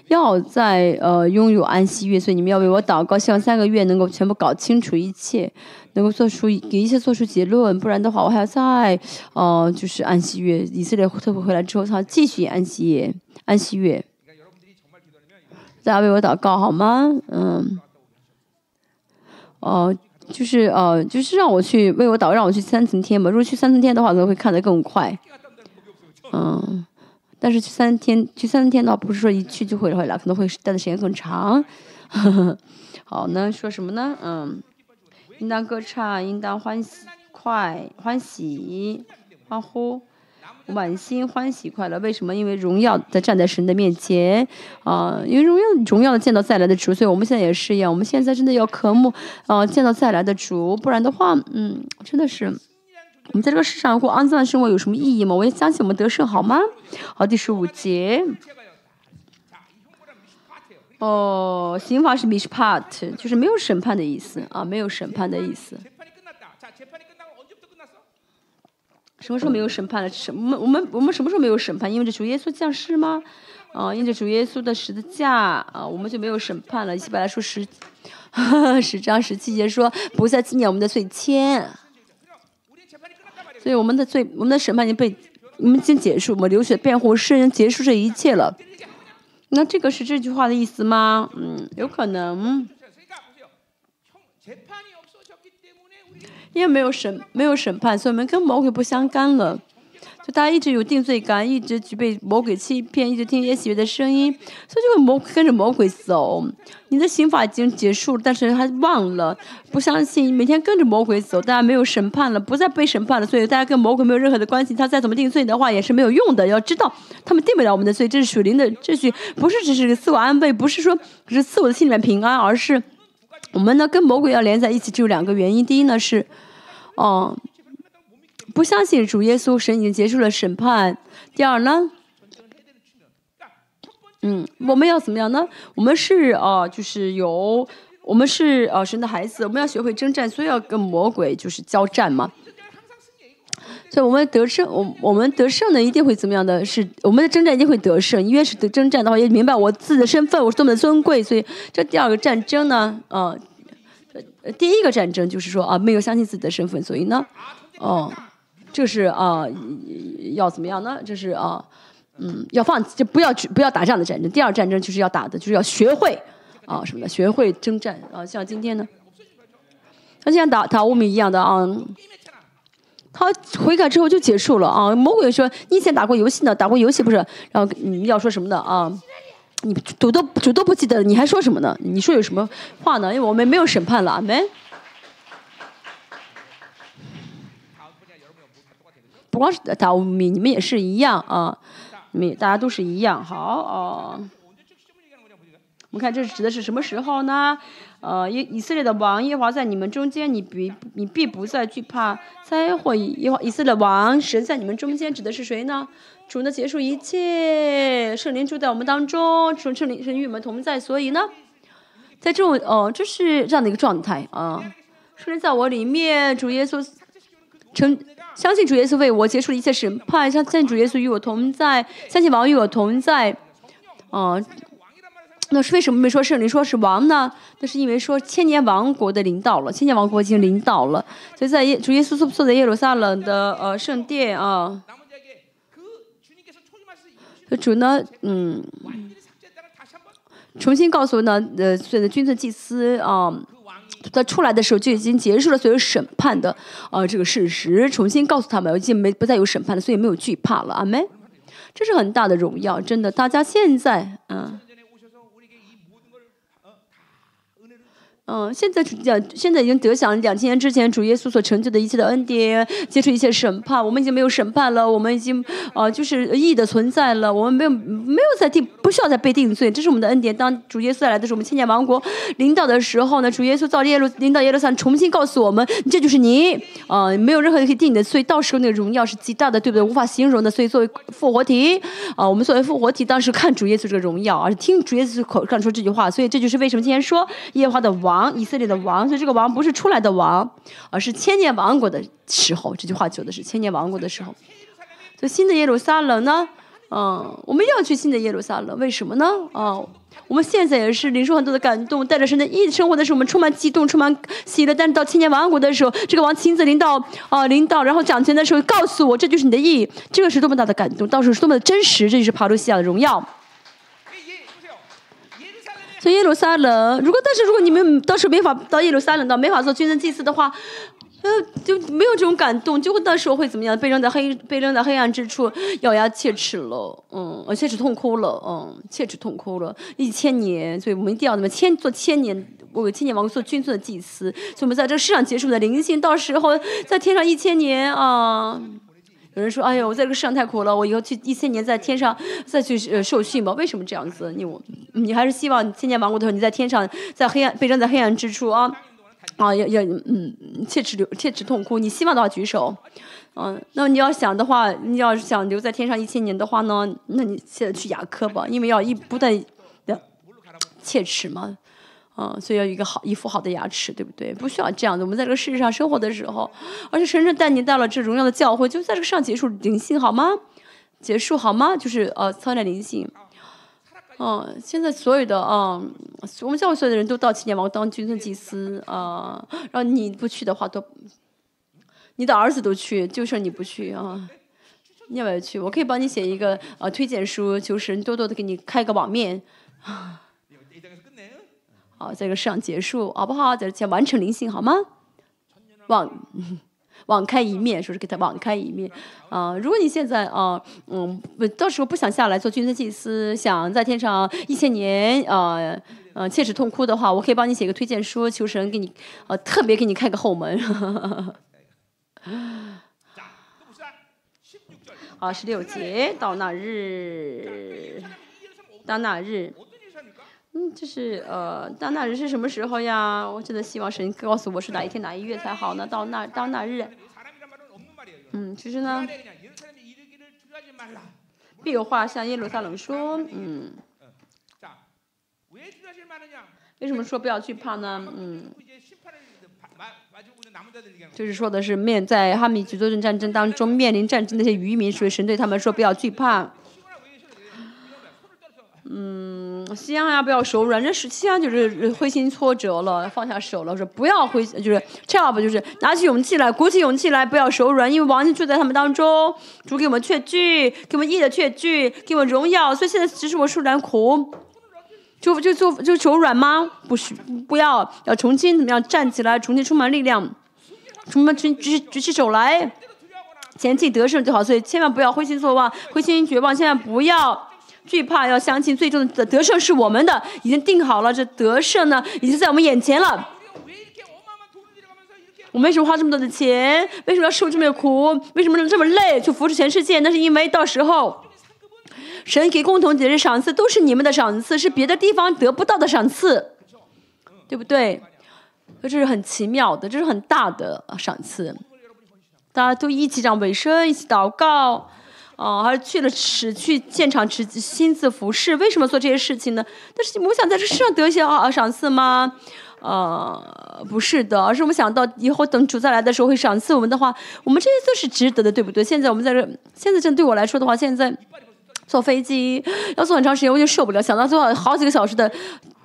要再呃拥有安息月，所以你们要为我祷告，希望三个月能够全部搞清楚一切，能够做出给一切做出结论，不然的话我还要再呃就是安息月，以色列特会回来之后，他继续安息月，安息月，大家为我祷告好吗？嗯，哦，就是呃就是让我去为我祷，让我去三层天嘛，如果去三层天的话，可能会看得更快，嗯。但是去三天，去三天的话，不是说一去就回来了，可能会待的时间更长。好，那说什么呢？嗯，应当歌唱，应当欢喜快欢喜欢呼，满心欢喜快乐。为什么？因为荣耀在站在神的面前啊，因为荣耀荣耀的见到再来的主，所以我们现在也是一样，我们现在真的要渴慕啊，见到再来的主，不然的话，嗯，真的是。我们在这个世上过肮脏的生活有什么意义吗？我也相信我们得胜，好吗？好，第十五节。哦，刑罚是 mishpat，就是没有审判的意思啊，没有审判的意思。什么时候没有审判了？什么？我们我们什么时候没有审判？因为这主耶稣降世吗？啊，因为主耶稣的十字架啊，我们就没有审判了。一般来说十 十章十七节说不再纪念我们的罪愆。所以我们的罪，我们的审判已经被我们已经结束，我们流血辩护世人结束这一切了。那这个是这句话的意思吗？嗯，有可能。因为没有审，没有审判，所以我们跟魔鬼不相干了。就大家一直有定罪感，一直被魔鬼欺骗，一直听耶喜悦的声音，所以就会魔跟着魔鬼走。你的刑法已经结束了，但是还忘了，不相信，每天跟着魔鬼走。大家没有审判了，不再被审判了，所以大家跟魔鬼没有任何的关系。他再怎么定罪的话，也是没有用的。要知道，他们定不了我们的罪，这是属灵的秩序，不是只是自我安慰，不是说只是自我的心里面平安，而是我们呢跟魔鬼要连在一起，只有两个原因。第一呢是，哦。不相信主耶稣，神已经结束了审判。第二呢，嗯，我们要怎么样呢？我们是啊，就是有，我们是啊神的孩子，我们要学会征战，所以要跟魔鬼就是交战嘛。所以我们得胜，我我们得胜呢，一定会怎么样的？是我们的征战一定会得胜。越是得征战的话，也明白我自己的身份，我是多么的尊贵。所以这第二个战争呢，啊，第一个战争就是说啊，没有相信自己的身份，所以呢，哦。这是啊，要怎么样呢？这是啊，嗯，要放就不要去不要打仗的战争。第二战争就是要打的，就是要学会啊什么的，学会征战啊。像今天呢，他像打打乌米一样的啊，他悔改之后就结束了啊。魔鬼说：“你以前打过游戏呢？打过游戏不是？”然后你要说什么的啊？你主都主都不记得了，你还说什么呢？你说有什么话呢？因为我们没有审判了，没。不光是大乌米，你们也是一样啊！你大家都是一样。好哦，我们看这是指的是什么时候呢？呃，以以色列的王耶华在你们中间，你必你必不再惧怕灾祸。耶华以色列王神在你们中间，指的是谁呢？主呢结束一切，圣灵住在我们当中，主圣灵神与我们同在。所以呢，在这种哦，这是这样的一个状态啊。圣灵在我里面，主耶稣成。相信主耶稣为我结束了一切审判，相信主耶稣与我同在，相信王与我同在。哦，那是为什么没说圣灵说是王呢？那是因为说千年王国的领导了，千年王国已经领导了。所以在耶主耶稣坐坐在耶路撒冷的呃圣殿啊，主呢，嗯，重新告诉呢呃所有的君尊祭司啊。他出来的时候就已经结束了所有审判的啊这个事实，重新告诉他们，已经没不再有审判了，所以没有惧怕了。阿门。这是很大的荣耀，真的。大家现在，嗯。嗯，现在讲，现在已经得享两千年之前主耶稣所成就的一切的恩典，接触一切审判，我们已经没有审判了，我们已经呃，就是义的存在了，我们没有没有再定，不需要再被定罪，这是我们的恩典。当主耶稣来的时候，我们千年王国领导的时候呢，主耶稣造耶路，领导耶路撒冷重新告诉我们，这就是你啊，没有任何人可以定你的罪，到时候那个荣耀是极大的，对不对？无法形容的。所以作为复活体啊，我们作为复活体，当时看主耶稣这个荣耀，而听主耶稣口干出这句话，所以这就是为什么今天说耶和华的王。王以色列的王，所以这个王不是出来的王，而是千年王国的时候。这句话讲的是千年王国的时候。所以新的耶路撒冷呢，嗯，我们要去新的耶路撒冷，为什么呢？啊，我们现在也是领受很多的感动，带着神的意生活的时候，我们充满激动，充满喜乐。但是到千年王国的时候，这个王亲自领导啊，领导，然后掌权的时候，告诉我这就是你的意义，这个是多么大的感动，到时候是多么的真实，这就是帕路西亚的荣耀。所以耶路撒冷，如果但是如果你们当时没法到耶路撒冷到没法做军人祭司的话，呃就没有这种感动，就会到时候会怎么样？被扔在黑被扔在黑暗之处，咬牙切齿了，嗯，切齿痛哭了，嗯，切齿痛哭了一千年。所以我们一定要怎么千做千年，我们千年王做君尊的祭司。所以我们在这个世上结束的灵性，到时候在天上一千年啊。有人说：“哎呀，我在这个世上太苦了，我以后去一千年在天上再去受训吧？为什么这样子？你我你还是希望千年王国的时候你在天上，在黑暗被扔在黑暗之处啊啊要要嗯切齿流切齿痛哭。你希望的话举手，嗯，那你要想的话，你要是想留在天上一千年的话呢，那你现在去牙科吧，因为要一不断的切齿嘛。”嗯，所以要一个好一副好的牙齿，对不对？不需要这样的。我们在这个世界上生活的时候，而且神圣带你到了这荣耀的教会，就在这个上结束灵性好吗？结束好吗？就是呃，操练灵性。嗯，现在所有的啊，我们教会所有的人都到青年王当君尊祭司啊，然后你不去的话，都你的儿子都去，就剩你不去啊。你要不要去？我可以帮你写一个呃推荐书，求神多多的给你开个网面。啊，在这个世上结束，好不好？在这前完成灵性，好吗？网网开一面，说是给他网开一面啊！如果你现在啊，嗯，到时候不想下来做君尊祭司，想在天上一千年啊，嗯，切齿痛哭的话，我可以帮你写个推荐书，求神给你呃，特别给你开个后门。好，十六节到那日，到那日。嗯，就是呃，到那日是什么时候呀？我真的希望神告诉我是哪一天哪一月才好呢？到那到那日，嗯，其实呢，必有话向耶路撒冷说，嗯，为什么说不要惧怕呢？嗯，就是说的是面在哈米举多阵战争当中面临战争那些渔民，所以神对他们说不要惧怕。嗯，西安呀，不要手软。这是西安，就是灰心挫折了，放下手了，说不要灰，就是 chop，就是拿起勇气来，鼓起勇气来，不要手软，因为王就在他们当中，主给我们确据，给我们义的确据，给我们荣耀。所以现在只是我受点苦，就就就就手软吗？不是，不要，要重新怎么样站起来，重新充满力量，重新举举起手来，前进得胜就好。所以千万不要灰心作望，灰心绝望，千万不要。惧怕要相信，最终的得胜是我们的，已经定好了。这得胜呢，已经在我们眼前了。我们为什么花这么多的钱？为什么要受这么苦？为什么这么累？去扶持全世界？那是因为到时候，神给共同节日赏赐，都是你们的赏赐，是别的地方得不到的赏赐，对不对？这是很奇妙的，这是很大的赏赐。大家都一起这样委身，一起祷告。哦，还是去了持去现场持亲自服侍，为什么做这些事情呢？但是我想在这世上得一些啊赏赐吗？呃，不是的，而是我们想到以后等主再来的时候会赏赐我们的话，我们这些都是值得的，对不对？现在我们在这，现在这对我来说的话，现在坐飞机要坐很长时间，我就受不了。想到坐好几个小时的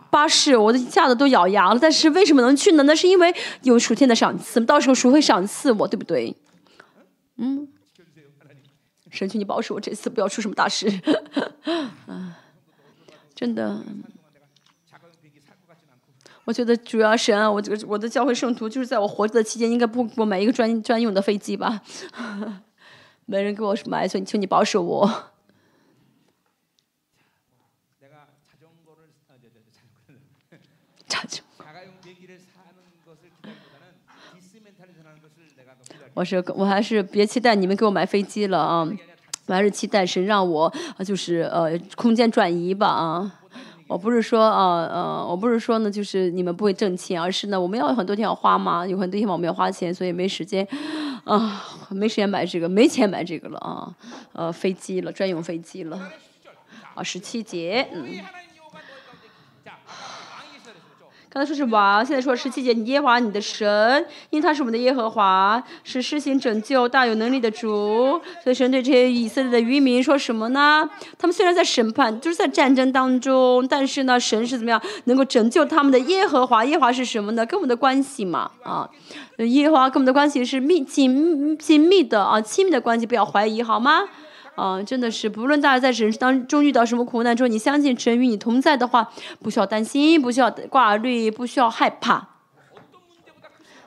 巴士，我的吓得都咬牙了。但是为什么能去呢？那是因为有属天的赏赐，到时候谁会赏赐我，对不对？嗯。神请你保守我这次不要出什么大事。真的。我觉得主要神啊我这个我的教会圣徒就是在我活着的期间应该不给我买一个专专用的飞机吧。没人给我买所以请你保守我。我是我还是别期待你们给我买飞机了啊，我还是期待神让我就是呃空间转移吧啊。我不是说啊呃，我不是说呢，就是你们不会挣钱，而是呢，我们要有很多地方花嘛，有很多地方我们要花钱，所以没时间，啊，没时间买这个，没钱买这个了啊，呃，飞机了，专用飞机了，啊，十七节，嗯。刚才说是王，现在说十七节，你耶和华你的神，因为他是我们的耶和华，是施行拯救、大有能力的主。所以神对这些以色列的渔民说什么呢？他们虽然在审判，就是在战争当中，但是呢，神是怎么样能够拯救他们的耶和华？耶和华是什么呢？跟我们的关系嘛，啊，耶和华跟我们的关系是密紧紧密的啊，亲密的关系，不要怀疑，好吗？啊，真的是，不论大家在人生当中遇到什么苦难之后，你相信神与你同在的话，不需要担心，不需要挂虑，不需要害怕。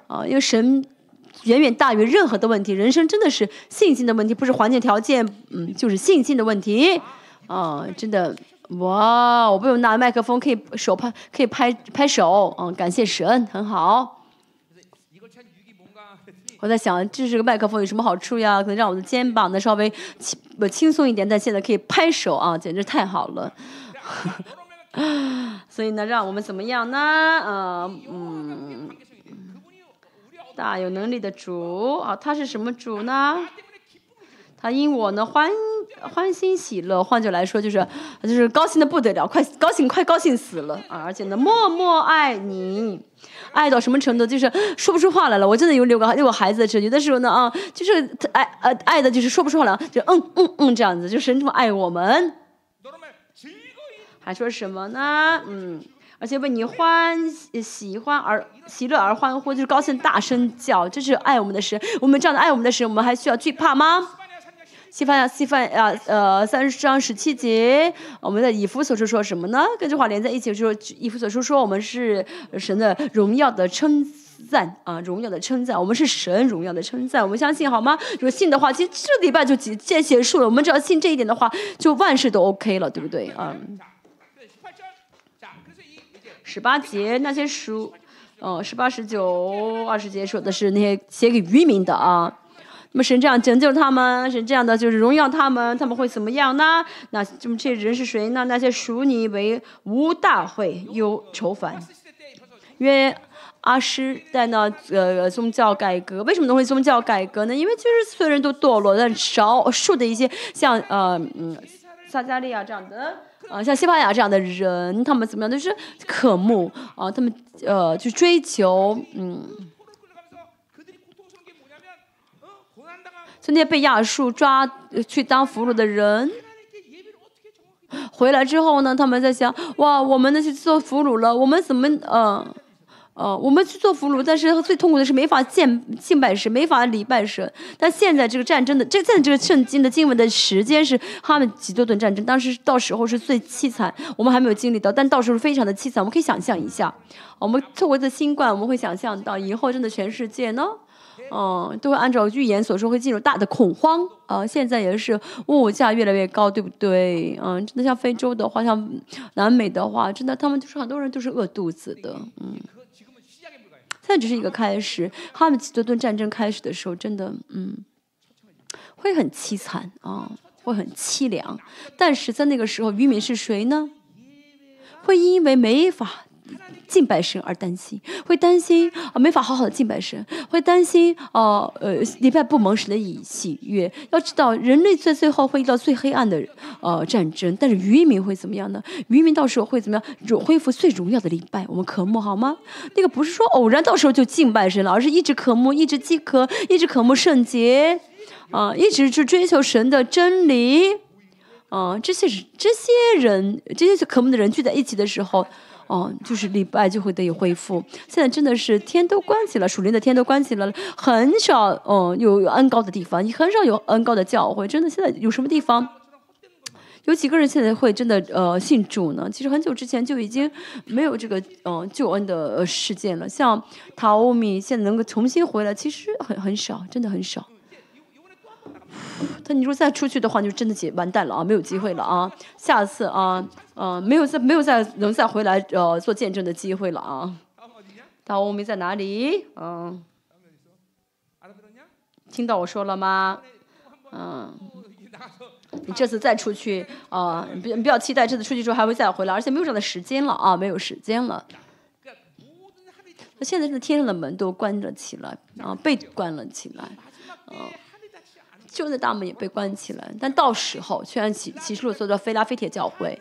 啊，因为神远远大于任何的问题，人生真的是信心的问题，不是环境条件，嗯，就是信心的问题。啊，真的，哇，我不用拿麦克风，可以手拍，可以拍拍手，嗯，感谢神，很好。我在想，这是个麦克风有什么好处呀？可能让我的肩膀呢稍微轻不轻松一点，但现在可以拍手啊，简直太好了。所以呢，让我们怎么样呢？呃，嗯，大有能力的主啊，他是什么主呢？他因我呢欢欢欣喜乐，换句来说就是就是高兴的不得了，快高兴快高兴死了啊！而且呢，默默爱你。爱到什么程度，就是说不出话来了。我真的有六个六个孩子的时候，有的时候呢啊，就是爱呃爱的，就是说不出话来，就嗯嗯嗯这样子，就神这么爱我们。还说什么呢？嗯，而且为你欢喜欢而喜乐而欢呼，就是高兴大声叫，这是爱我们的神。我们这样的爱我们的神，我们还需要惧怕吗？西番呀，西番呀，呃，三章十七节，我们的以弗所书说什么呢？跟这话连在一起说，以弗所书说我们是神的荣耀的称赞啊，荣耀的称赞，我们是神荣耀的称赞，我们相信好吗？如果信的话，其实这礼拜就结结结束了。我们只要信这一点的话，就万事都 OK 了，对不对啊？十八节那些书，哦，十八十九二十节说的是那些写给渔民的啊。那么神这样拯救他们，神这样的就是荣耀他们，他们会怎么样呢？那这么这些人是谁呢？那些属你为无大会有仇犯，因为阿诗在那呃宗教改革，为什么能会宗教改革呢？因为就是所有人都堕落，但少数的一些像呃嗯撒加利亚这样的啊，像西班牙这样的人，他们怎么样？都是渴慕啊，他们呃去追求嗯。就那些被亚述抓去当俘虏的人，回来之后呢，他们在想：哇，我们呢去做俘虏了，我们怎么呃呃，我们去做俘虏，但是最痛苦的是没法见敬拜神，没法礼拜神。但现在这个战争的，这在这个圣经的经文的时间是他们几多顿战争，当时到时候是最凄惨，我们还没有经历到，但到时候非常的凄惨，我们可以想象一下。我们透过这新冠，我们会想象到以后真的全世界呢。嗯，都会按照预言所说会进入大的恐慌啊！现在也是物价越来越高，对不对？嗯，真的像非洲的话，像南美的话，真的他们就是很多人都是饿肚子的。嗯，现在只是一个开始，他们这顿战争开始的时候，真的嗯，会很凄惨啊，会很凄凉。但是在那个时候，渔民是谁呢？会因为没法。敬拜神而担心，会担心啊没法好好的敬拜神，会担心哦呃礼拜不蒙神的以喜悦。要知道人类在最后会遇到最黑暗的呃战争，但是渔民会怎么样呢？渔民到时候会怎么样？恢复最荣耀的礼拜，我们渴慕好吗？那个不是说偶然到时候就敬拜神了，而是一直渴慕，一直饥渴，一直渴慕圣洁，啊，一直去追求神的真理，啊，这些是这些人这些渴慕的人聚在一起的时候。哦，就是礼拜就会得以恢复。现在真的是天都关起了，属灵的天都关起了，很少哦有有恩高的地方，你很少有恩高的教会。真的，现在有什么地方？有几个人现在会真的呃信主呢？其实很久之前就已经没有这个嗯救恩的事件了。像陶米现在能够重新回来，其实很很少，真的很少。他你如果再出去的话，就真的结完蛋了啊，没有机会了啊，下次啊，呃，没有再没有再能再回来呃做见证的机会了啊。大欧米在哪里？嗯，听到我说了吗？嗯，你这次再出去啊，你不要期待这次出去之后还会再回来，而且没有这样的时间了啊，没有时间了。那现在是天上的门都关了起来啊，被关了起来，嗯，就那大门也被关起来。但到时候，虽然启启示录说的菲拉菲铁教会，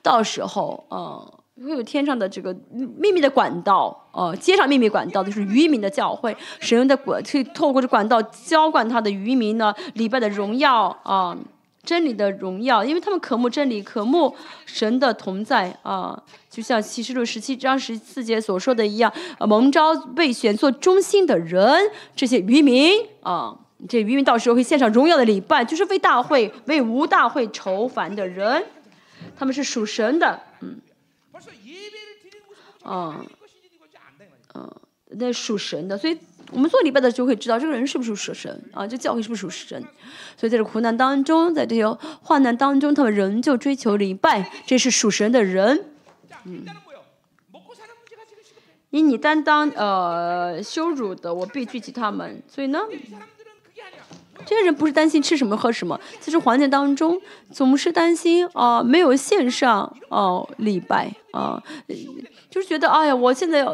到时候，嗯。会有天上的这个秘密的管道，呃，接上秘密管道就是渔民的教会，神的管去透过这管道浇灌他的渔民呢，礼拜的荣耀啊，真理的荣耀，因为他们渴慕真理，渴慕神的同在啊，就像启示录十七章十四节所说的一样，蒙召被选做中心的人，这些渔民啊，这渔民到时候会献上荣耀的礼拜，就是为大会为无大会愁烦的人，他们是属神的，嗯。嗯，嗯，那属神的，所以我们做礼拜的就会知道这个人是不是属神啊，这教会是不是属神？所以在这苦难当中，在这些患难当中，他们仍旧追求礼拜，这是属神的人。嗯，因你担当呃羞辱的，我必聚集他们。所以呢？这些人不是担心吃什么喝什么，在这环境当中总是担心啊，没有线上哦礼拜啊，就是觉得哎呀，我现在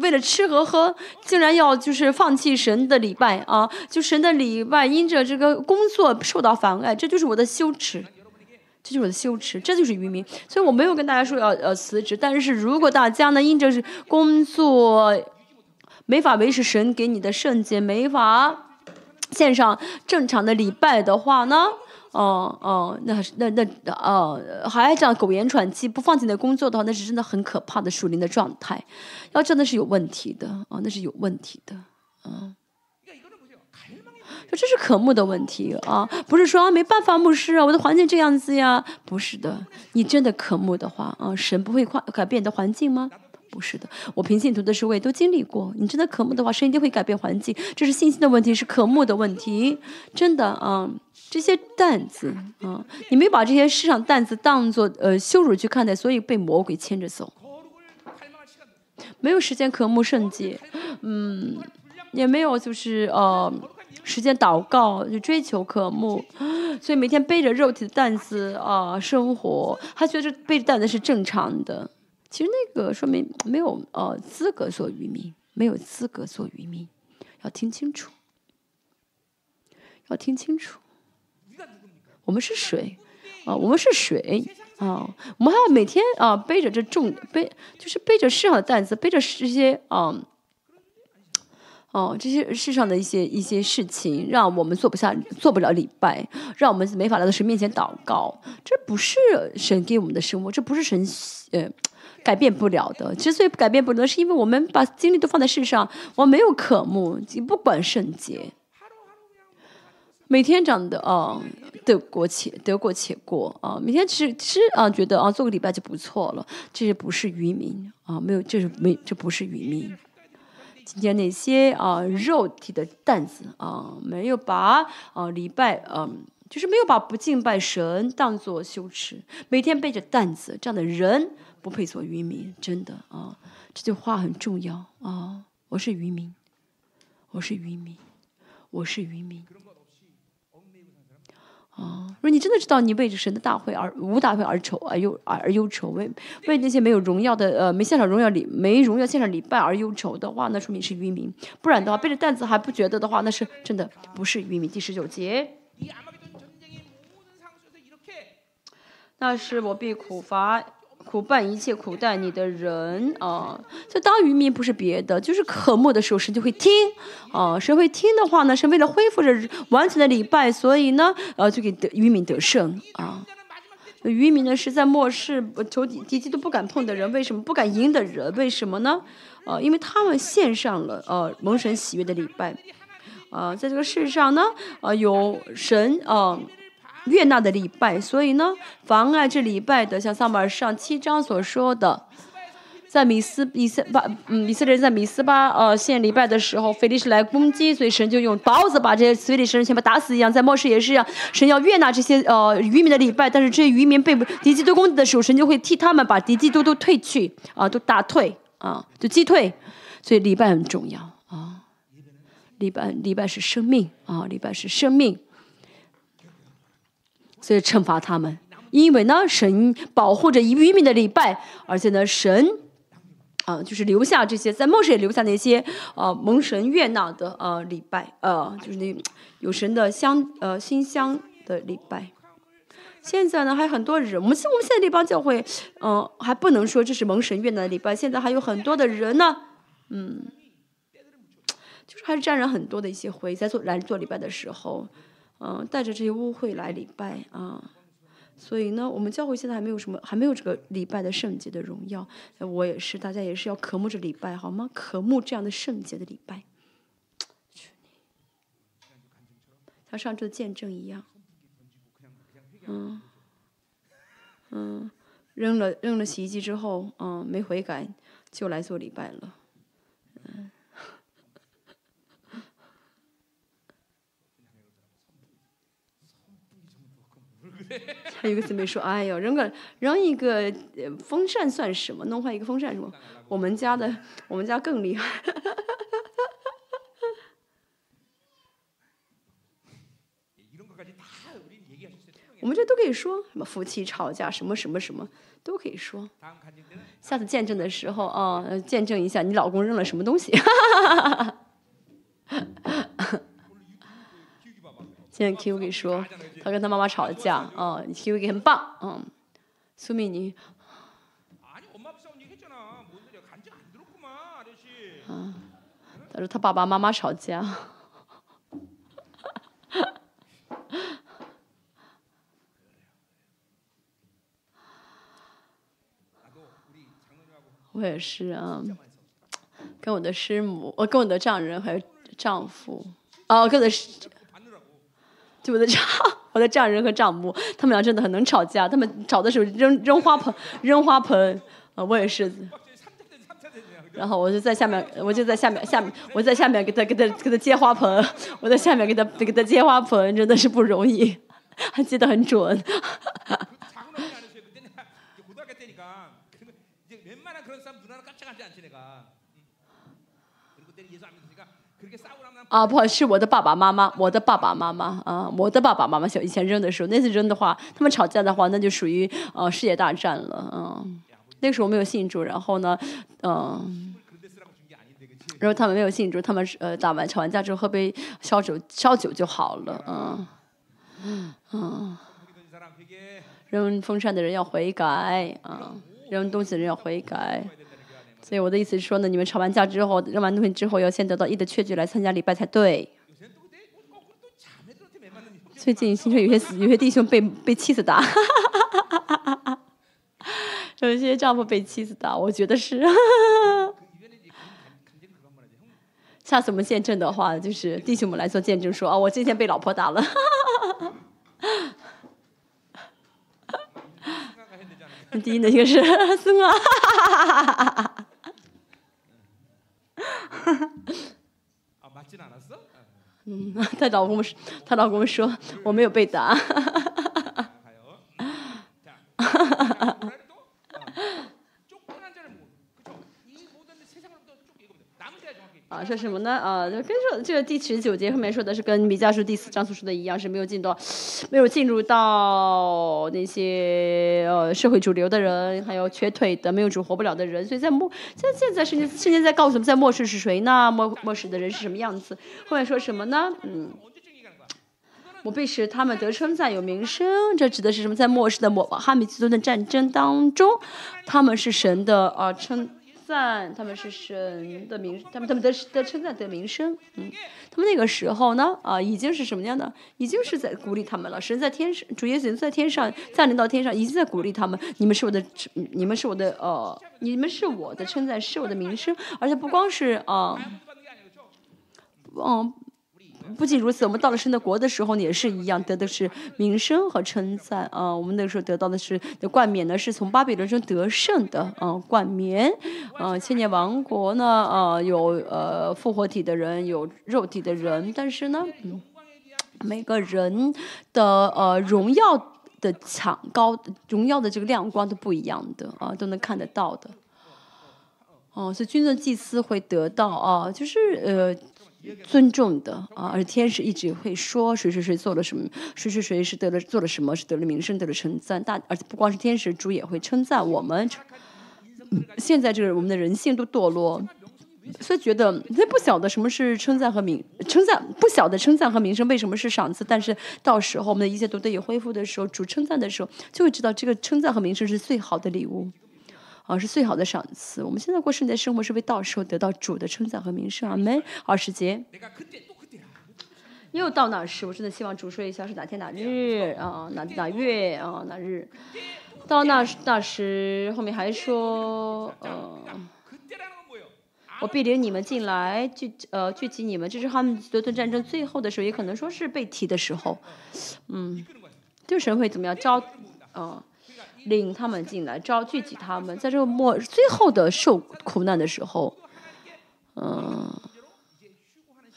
为了吃和喝，竟然要就是放弃神的礼拜啊，就神的礼拜因着这个工作受到妨碍，这就是我的羞耻，这就是我的羞耻，这就是愚民。所以我没有跟大家说要呃辞职，但是如果大家呢因着是工作没法维持神给你的圣洁，没法。线上正常的礼拜的话呢，哦哦，那那那哦，还这样苟延喘气不放弃你的工作的话，那是真的很可怕的属灵的状态，要真的是有问题的啊，那是有问题的啊。说这是渴慕的问题啊，不是说没办法，牧师啊，我的环境这样子呀，不是的，你真的渴慕的话啊，神不会换改变你的环境吗？不是的，我平信徒的时候也都经历过。你真的渴慕的话，神一定会改变环境。这是信心的问题，是渴慕的问题。真的啊，这些担子啊，你没把这些世上担子当做呃羞辱去看待，所以被魔鬼牵着走。没有时间渴慕圣洁，嗯，也没有就是呃时间祷告去追求渴慕，所以每天背着肉体的担子啊生活，他觉得背着担子是正常的。其实那个说明没有呃资格做渔民，没有资格做渔民，要听清楚，要听清楚。我们是水啊，我们是水啊，我们还要每天啊背着这重背，就是背着世上的担子，背着这些啊哦这些世上的一些一些事情，让我们做不下做不了礼拜，让我们没法来到神面前祷告。这不是神给我们的生活，这不是神呃。改变不了的，之所以改变不了，是因为我们把精力都放在世上，我没有渴慕，不管圣洁，每天长的啊，得过且得过且过啊，每天吃吃啊，觉得啊，做个礼拜就不错了，这些不是渔民啊，没有，这是没，这不是渔民。今天那些啊，肉体的担子啊，没有把啊礼拜啊，就是没有把不敬拜神当做羞耻，每天背着担子这样的人。不配做渔民，真的啊！这句话很重要啊！我是渔民，我是渔民，我是渔民。啊！如果你真的知道你为着神的大会而无大会而愁而忧而忧愁，为为那些没有荣耀的呃没献上荣耀礼没荣耀献上礼拜而忧愁的话，那说明是渔民。不然的话，背着担子还不觉得的话，那是真的不是渔民。第十九节，那是我必苦乏。苦伴一切苦待你的人啊，就当渔民不是别的，就是渴慕的时候，神就会听啊。神会听的话呢，是为了恢复着完全的礼拜，所以呢，呃，就给得渔民得胜啊。渔民呢是在末世仇敌敌机都不敢碰的人，为什么不敢赢的人？为什么呢？呃，因为他们献上了呃蒙神喜悦的礼拜啊，在这个世上呢，呃，有神啊。悦纳的礼拜，所以呢，妨碍这礼拜的，像萨母尔上七章所说的，在米斯以色巴嗯以色列人在米斯巴呃献礼拜的时候，菲利士来攻击，所以神就用刀子把这些非利士人全部打死一样，在末世也是一样，神要悦纳这些呃渔民的礼拜，但是这些渔民被敌基督攻击的时候，神就会替他们把敌基督都退去啊，都打退。啊，就击退，所以礼拜很重要啊，礼拜礼拜是生命啊，礼拜是生命，所以惩罚他们。因为呢，神保护着渔民的礼拜，而且呢，神啊，就是留下这些在末世也留下那些啊蒙神悦纳的呃礼拜，呃，就是那有神的香呃馨香的礼拜。现在呢，还有很多人，我们现我们现在这帮教会，嗯，还不能说这是蒙神悦纳的礼拜。现在还有很多的人呢，嗯，就是还是沾染很多的一些灰，在做来做礼拜的时候，嗯，带着这些污秽来礼拜啊。所以呢，我们教会现在还没有什么，还没有这个礼拜的圣洁的荣耀。我也是，大家也是要渴慕着礼拜，好吗？渴慕这样的圣洁的礼拜，像上周的见证一样，嗯嗯，扔了扔了洗衣机之后，嗯，没悔改就来做礼拜了，嗯。还有个姊妹说：“哎呦，扔个扔一个风扇算什么？弄坏一个风扇什么？我们家的，我们家更厉害。我们这都可以说，什么夫妻吵架，什么什么什么都可以说。下次见证的时候啊，见证一下你老公扔了什么东西。”现在 Q 给说，他跟他妈妈吵架，啊，Q 给很棒，嗯，苏米妮，啊，他说他爸爸妈妈吵架，我也是啊，跟我的师母，我跟我的丈人还有丈夫，哦，跟我的。就我的丈，我的丈人和丈母，他们俩真的很能吵架。他们吵的时候扔扔花盆，扔花盆。啊，我也是。然后我就在下面，我就在下面，下面我在下面给他给他给他接花盆。我在下面给他给他接花盆，真的是不容易，还接得很准。啊，不好意思，是我的爸爸妈妈，我的爸爸妈妈啊，我的爸爸妈妈小以前扔的时候，那次扔的话，他们吵架的话，那就属于呃世界大战了，嗯，那个时候没有信主，然后呢，嗯，然后他们没有信主，他们呃打完吵完架之后喝杯烧酒烧酒就好了，嗯，嗯，扔风扇的人要悔改啊，扔东西的人要悔改。所以我的意思是说呢，你们吵完架之后，扔完东西之后，要先得到一的确据来参加礼拜才对。最近新说有些有些弟兄被被妻子打，有些丈夫被妻子打，我觉得是。下次我们见证的话，就是弟兄们来做见证，说哦，我今天被老婆打了。第一呢，就是孙啊。她老公，她老公说我没有被打。啊，说什么呢？啊，就跟说这个第十九节后面说的是跟米迦书第四章所说的一样，是没有进到，没有进入到那些呃社会主流的人，还有瘸腿的、没有主活不了的人。所以在末，现现在圣经圣经在告诉我们，在末世是谁呢？末末世的人是什么样子？后面说什么呢？嗯，我必使他们得称赞有名声。这指的是什么？在末世的末哈米基顿的战争当中，他们是神的啊称。赞，他们是神的名，他们他们的的称赞的名声，嗯，他们那个时候呢，啊，已经是什么样的？已经是在鼓励他们了。神在天上，主耶稣在天上，降临到天上，已经在鼓励他们。你们是我的，你们是我的，呃，你们是我的称赞，是我的名声。而且不光是啊，嗯，不仅如此，我们到了神的国的时候也是一样，得的是名声和称赞啊。我们那个时候得到的是的冠冕呢，是从巴比伦中得胜的啊冠冕啊。千年王国呢啊有呃复活体的人，有肉体的人，但是呢，每个人的呃荣耀的强高，荣耀的这个亮光都不一样的啊，都能看得到的。哦，所以君尊祭司会得到啊，就是呃尊重的啊，而天使一直会说谁谁谁做了什么，谁谁谁是得了做了什么，是得了名声，得了称赞。大而且不光是天使，主也会称赞我们。现在这个我们的人性都堕落，所以觉得他不晓得什么是称赞和名称赞，不晓得称赞和名声为什么是赏赐。但是到时候我们的一切都得以恢复的时候，主称赞的时候，就会知道这个称赞和名声是最好的礼物。啊，是最好的赏赐。我们现在过圣洁生活，是为到时候得到主的称赞和名声。阿门。二十节，又到哪时？我真的希望主说一下是哪天哪日啊？哪哪月啊？哪日？到那那时，后面还说，呃，我必领你们进来，聚呃聚集你们。这是他们德顿战争最后的时候，也可能说是被提的时候。嗯，就神会怎么样招？嗯。领他们进来，招聚集他们，在这个末最后的受苦难的时候，嗯，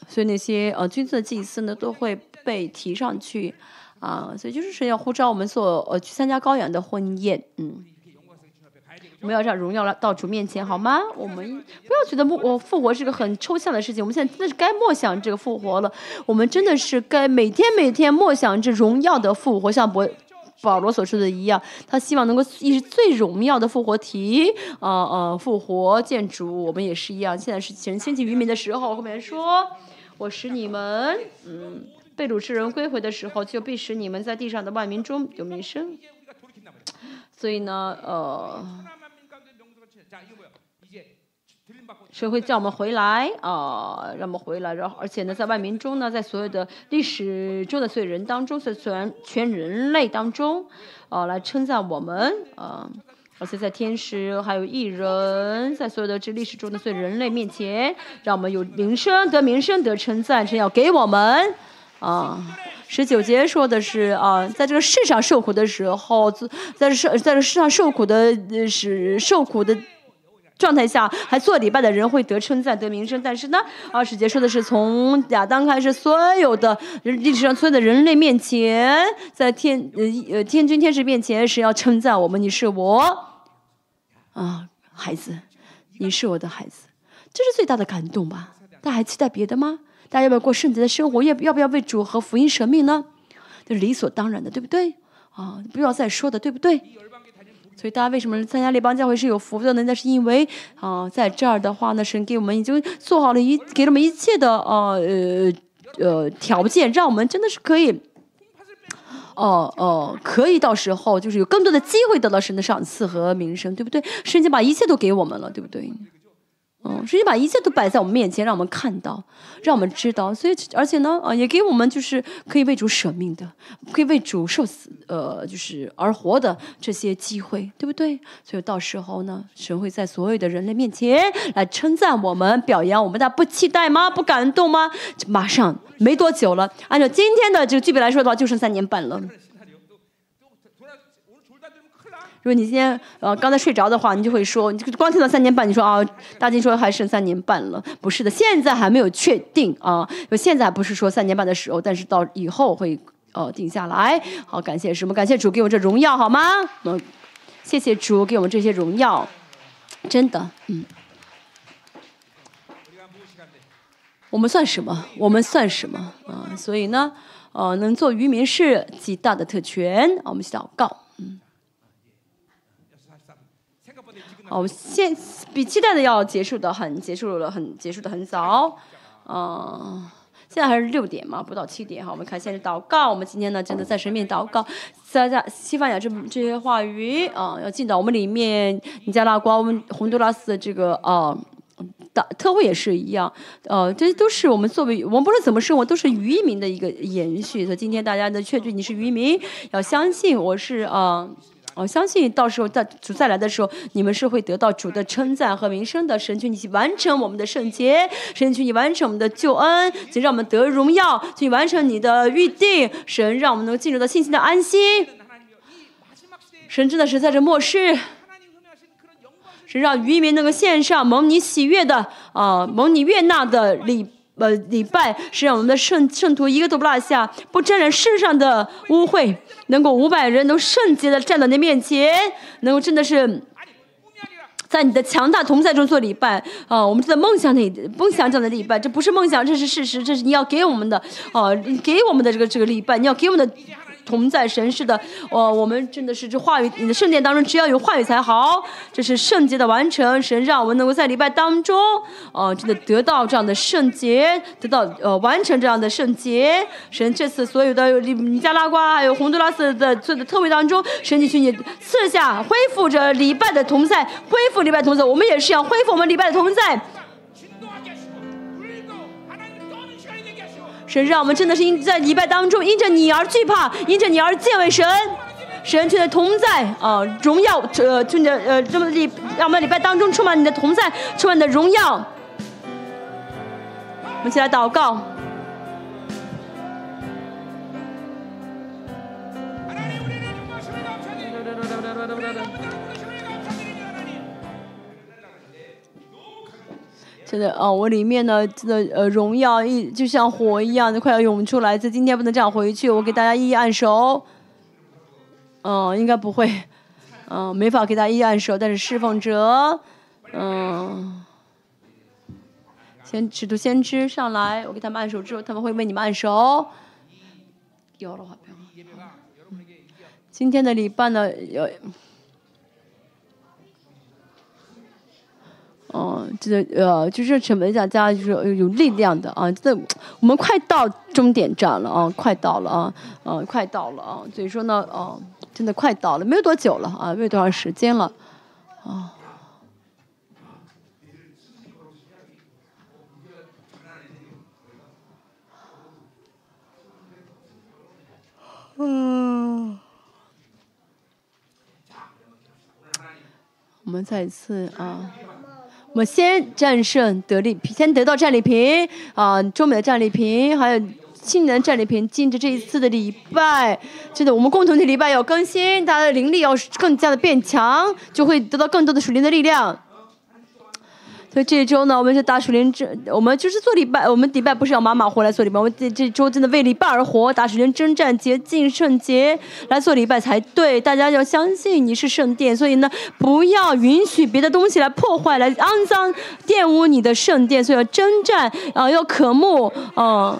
所以那些呃君子的祭司呢都会被提上去，啊，所以就是说要呼召我们做呃去参加羔羊的婚宴，嗯，我们要让荣耀来到主面前，好吗？我们不要觉得复我复活是个很抽象的事情，我们现在真的是该默想这个复活了，我们真的是该每天每天默想这荣耀的复活，像伯。保罗所说的一样，他希望能够一是最荣耀的复活体，啊啊，复活建筑，我们也是一样。现在是前先起渔民的时候，后面说，我使你们，嗯，被主持人归回的时候，就必使你们在地上的万民中有名声。所以呢，呃。谁会叫我们回来啊？让我们回来，然后而且呢，在万民中呢，在所有的历史中的所有人当中，在全全人类当中，啊，来称赞我们啊！而且在天使还有艺人，在所有的这历史中的所有人类面前，让我们有名声得名声得称赞，这要给我们啊！十九节说的是啊，在这个世上受苦的时候，在世在这世上受苦的是受苦的。状态下还做礼拜的人会得称赞得名声，但是呢，二十节说的是从亚当开始，所有的历史上所有的人类面前，在天呃呃天君天使面前是要称赞我们，你是我啊孩子，你是我的孩子，这是最大的感动吧？大家还期待别的吗？大家要不要过圣洁的生活？要要不要为主和福音舍命呢？这理所当然的，对不对？啊，不要再说的，对不对？所以大家为什么参加列邦教会是有福的呢？那是因为啊，在这儿的话呢，神给我们已经做好了一，给了我们一切的呃呃呃条件，让我们真的是可以，哦哦，可以到时候就是有更多的机会得到神的赏赐和名声，对不对？神已经把一切都给我们了，对不对？嗯，直接把一切都摆在我们面前，让我们看到，让我们知道。所以，而且呢，啊，也给我们就是可以为主舍命的，可以为主受死，呃，就是而活的这些机会，对不对？所以到时候呢，神会在所有的人类面前来称赞我们，表扬我们，大家不期待吗？不感动吗？马上没多久了，按照今天的这个距离来说的话，就剩三年半了。如果你今天呃刚才睡着的话，你就会说，你光听到三年半，你说啊，大金说还剩三年半了，不是的，现在还没有确定啊，现在不是说三年半的时候，但是到以后会呃定下来。好，感谢什么？感谢主给我这荣耀，好吗？嗯，谢谢主给我们这些荣耀，真的，嗯。我们算什么？我们算什么啊？所以呢，呃，能做渔民是极大的特权。我们祷告，嗯。哦，现比期待的要结束的很，结束了很，结束的很早，嗯，现在还是六点嘛，不到七点哈。我们看现在祷告，我们今天呢真的在神面祷告，在在西班牙这这些话语啊，要进到我们里面。尼加拉瓜、我们洪都拉斯的这个啊，大特会也是一样，呃，这都是我们作为我们不论怎么生活，都是渔民的一个延续。所以今天大家的确定你是渔民，要相信我是啊。我相信到时候在主再来的时候，你们是会得到主的称赞和名声的。神求你完成我们的圣洁，神求你完成我们的救恩，请让我们得荣耀，去完成你的预定。神让我们能进入到信心的安息。神真的是在这末世，神让渔民能够献上蒙你喜悦的啊，蒙你悦纳的礼。呃，礼拜是让我们的圣圣徒一个都不落下，不沾染世上的污秽，能够五百人都圣洁的站到你面前，能够真的是在你的强大同在中做礼拜啊！我们在梦想里梦想中的礼拜，这不是梦想，这是事实，这是你要给我们的啊，给我们的这个这个礼拜，你要给我们的。同在神似的，哦，我们真的是这话语，你的圣殿当中只要有话语才好。这是圣洁的完成，神让我们能够在礼拜当中，哦，真的得到这样的圣洁，得到呃完成这样的圣洁。神这次所有的尼加拉瓜还有洪都拉斯的做的特会当中，神你去你赐下恢复着礼拜的同在，恢复礼拜同在，我们也是要恢复我们礼拜的同在。神让我们真的是因在礼拜当中，因着你而惧怕，因着你而敬畏神，神却的同在啊，荣耀呃，趁着呃这么礼，让我们礼拜当中充满你的同在，充满你的荣耀。我们一起来祷告。真的啊，我里面呢，真的呃，荣耀一就像火一样的快要涌出来。这今天不能这样回去，我给大家一一按手。嗯，应该不会，嗯，没法给大家一一按手。但是侍奉者，嗯，先使徒先知上来，我给他们按手之后，他们会为你们按手。有了今天的礼拜呢，有。嗯，这个呃，就是什么讲，家就是有力量的啊。这我们快到终点站了啊，快到了啊，嗯，快到了啊。所以说呢，哦，真的快到了，没有多久了啊，没有多长时间了啊。嗯，我们再一次啊。我们先战胜得利，先得到战利品啊，中美的战利品，还有青年战利品。进着这一次的礼拜，真的，我们共同的礼拜要更新，大家的灵力要更加的变强，就会得到更多的属灵的力量。所以这一周呢，我们是打属灵征，我们就是做礼拜，我们礼拜不是要马马虎来做礼拜，我们这这周真的为礼拜而活，打属灵征战，洁净圣洁来做礼拜才对。大家要相信你是圣殿，所以呢，不要允许别的东西来破坏、来肮脏、玷污你的圣殿。所以要征战啊，要渴慕啊，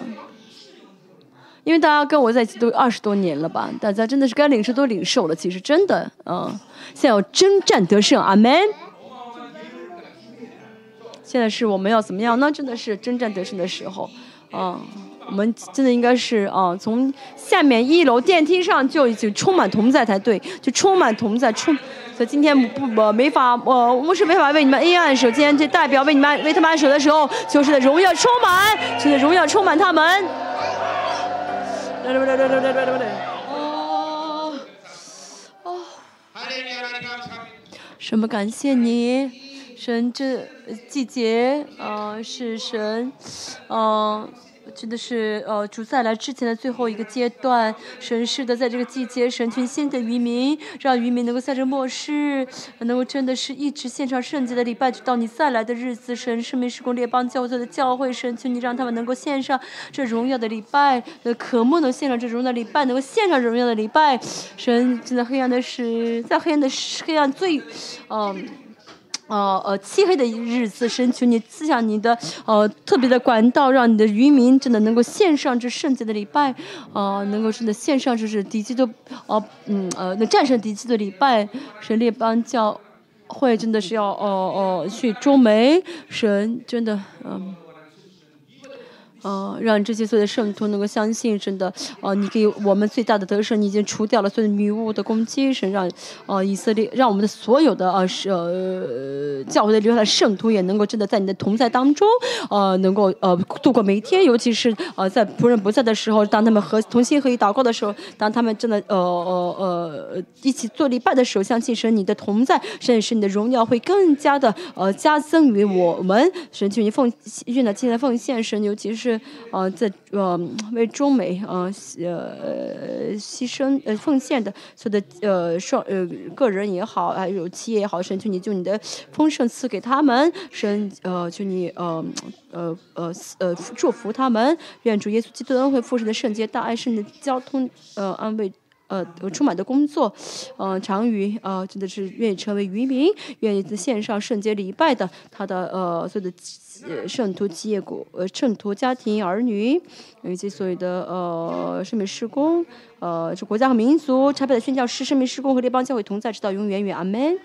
因为大家跟我在一起都二十多年了吧，大家真的是该领受都领受了，其实真的啊，现在要征战得胜，阿门。现在是我们要怎么样？那真的是征战得胜的时候，啊，我们真的应该是啊，从下面一楼电梯上就已经充满同在才对，就充满同在充。所以今天不不没法，我我是没法为你们 A 按手。今天这代表为你们为他们按手的时候，就是荣耀充满，真的荣耀充满他们。哦哦，什么感谢你？神这季节，呃，是神，呃，真的是呃，主再来之前的最后一个阶段。神是的，在这个季节，神群新的渔民，让渔民能够在这末世，能够真的是一直献上圣洁的礼拜，直到你再来的日子。神圣命时空列邦教会的教会，神求你让他们能够献上这荣耀的礼拜，呃，渴慕能献上这荣耀的礼拜，能够献上荣耀的礼拜。神正在黑暗的时，在黑暗的黑暗最，嗯。呃呃，漆黑的日子，神求你赐下你的呃特别的管道，让你的渔民真的能够献上这圣洁的礼拜，呃，能够真的献上就是敌基督，哦嗯呃，能战胜敌基督的礼拜。神列邦教会真的是要哦哦去赞美，神真的嗯呃，让这些所有的圣徒能够相信真的，呃，你给我们最大的得胜，你已经除掉了所有女巫的攻击，神让，呃，以色列让我们的所有的呃是呃教会的留下的圣徒也能够真的在你的同在当中，呃，能够呃度过每一天，尤其是呃在仆人不在的时候，当他们和同心合一祷告的时候，当他们真的呃呃呃一起做礼拜的时候，相信神你的同在，甚至是你的荣耀会更加的呃加增于我们，神求你奉愿的今天的奉献，神尤其是。呃，在呃为中美呃呃牺牲呃奉献的所有的呃双呃个人也好，还有企业也好，神求你就你的丰盛赐给他们，神呃求你呃呃呃呃祝福他们，愿主耶稣基督恩惠父神的圣洁大爱圣的交通呃安慰。呃，充满的工作，呃，长于呃，真的是愿意成为渔民，愿意在线上圣洁礼拜的他的呃所有的圣徒企业国呃圣徒家庭儿女，以及所有的呃圣明施工，呃，是国家和民族差别的宣教师圣明施工和列邦教会同在，直到永远远，阿门。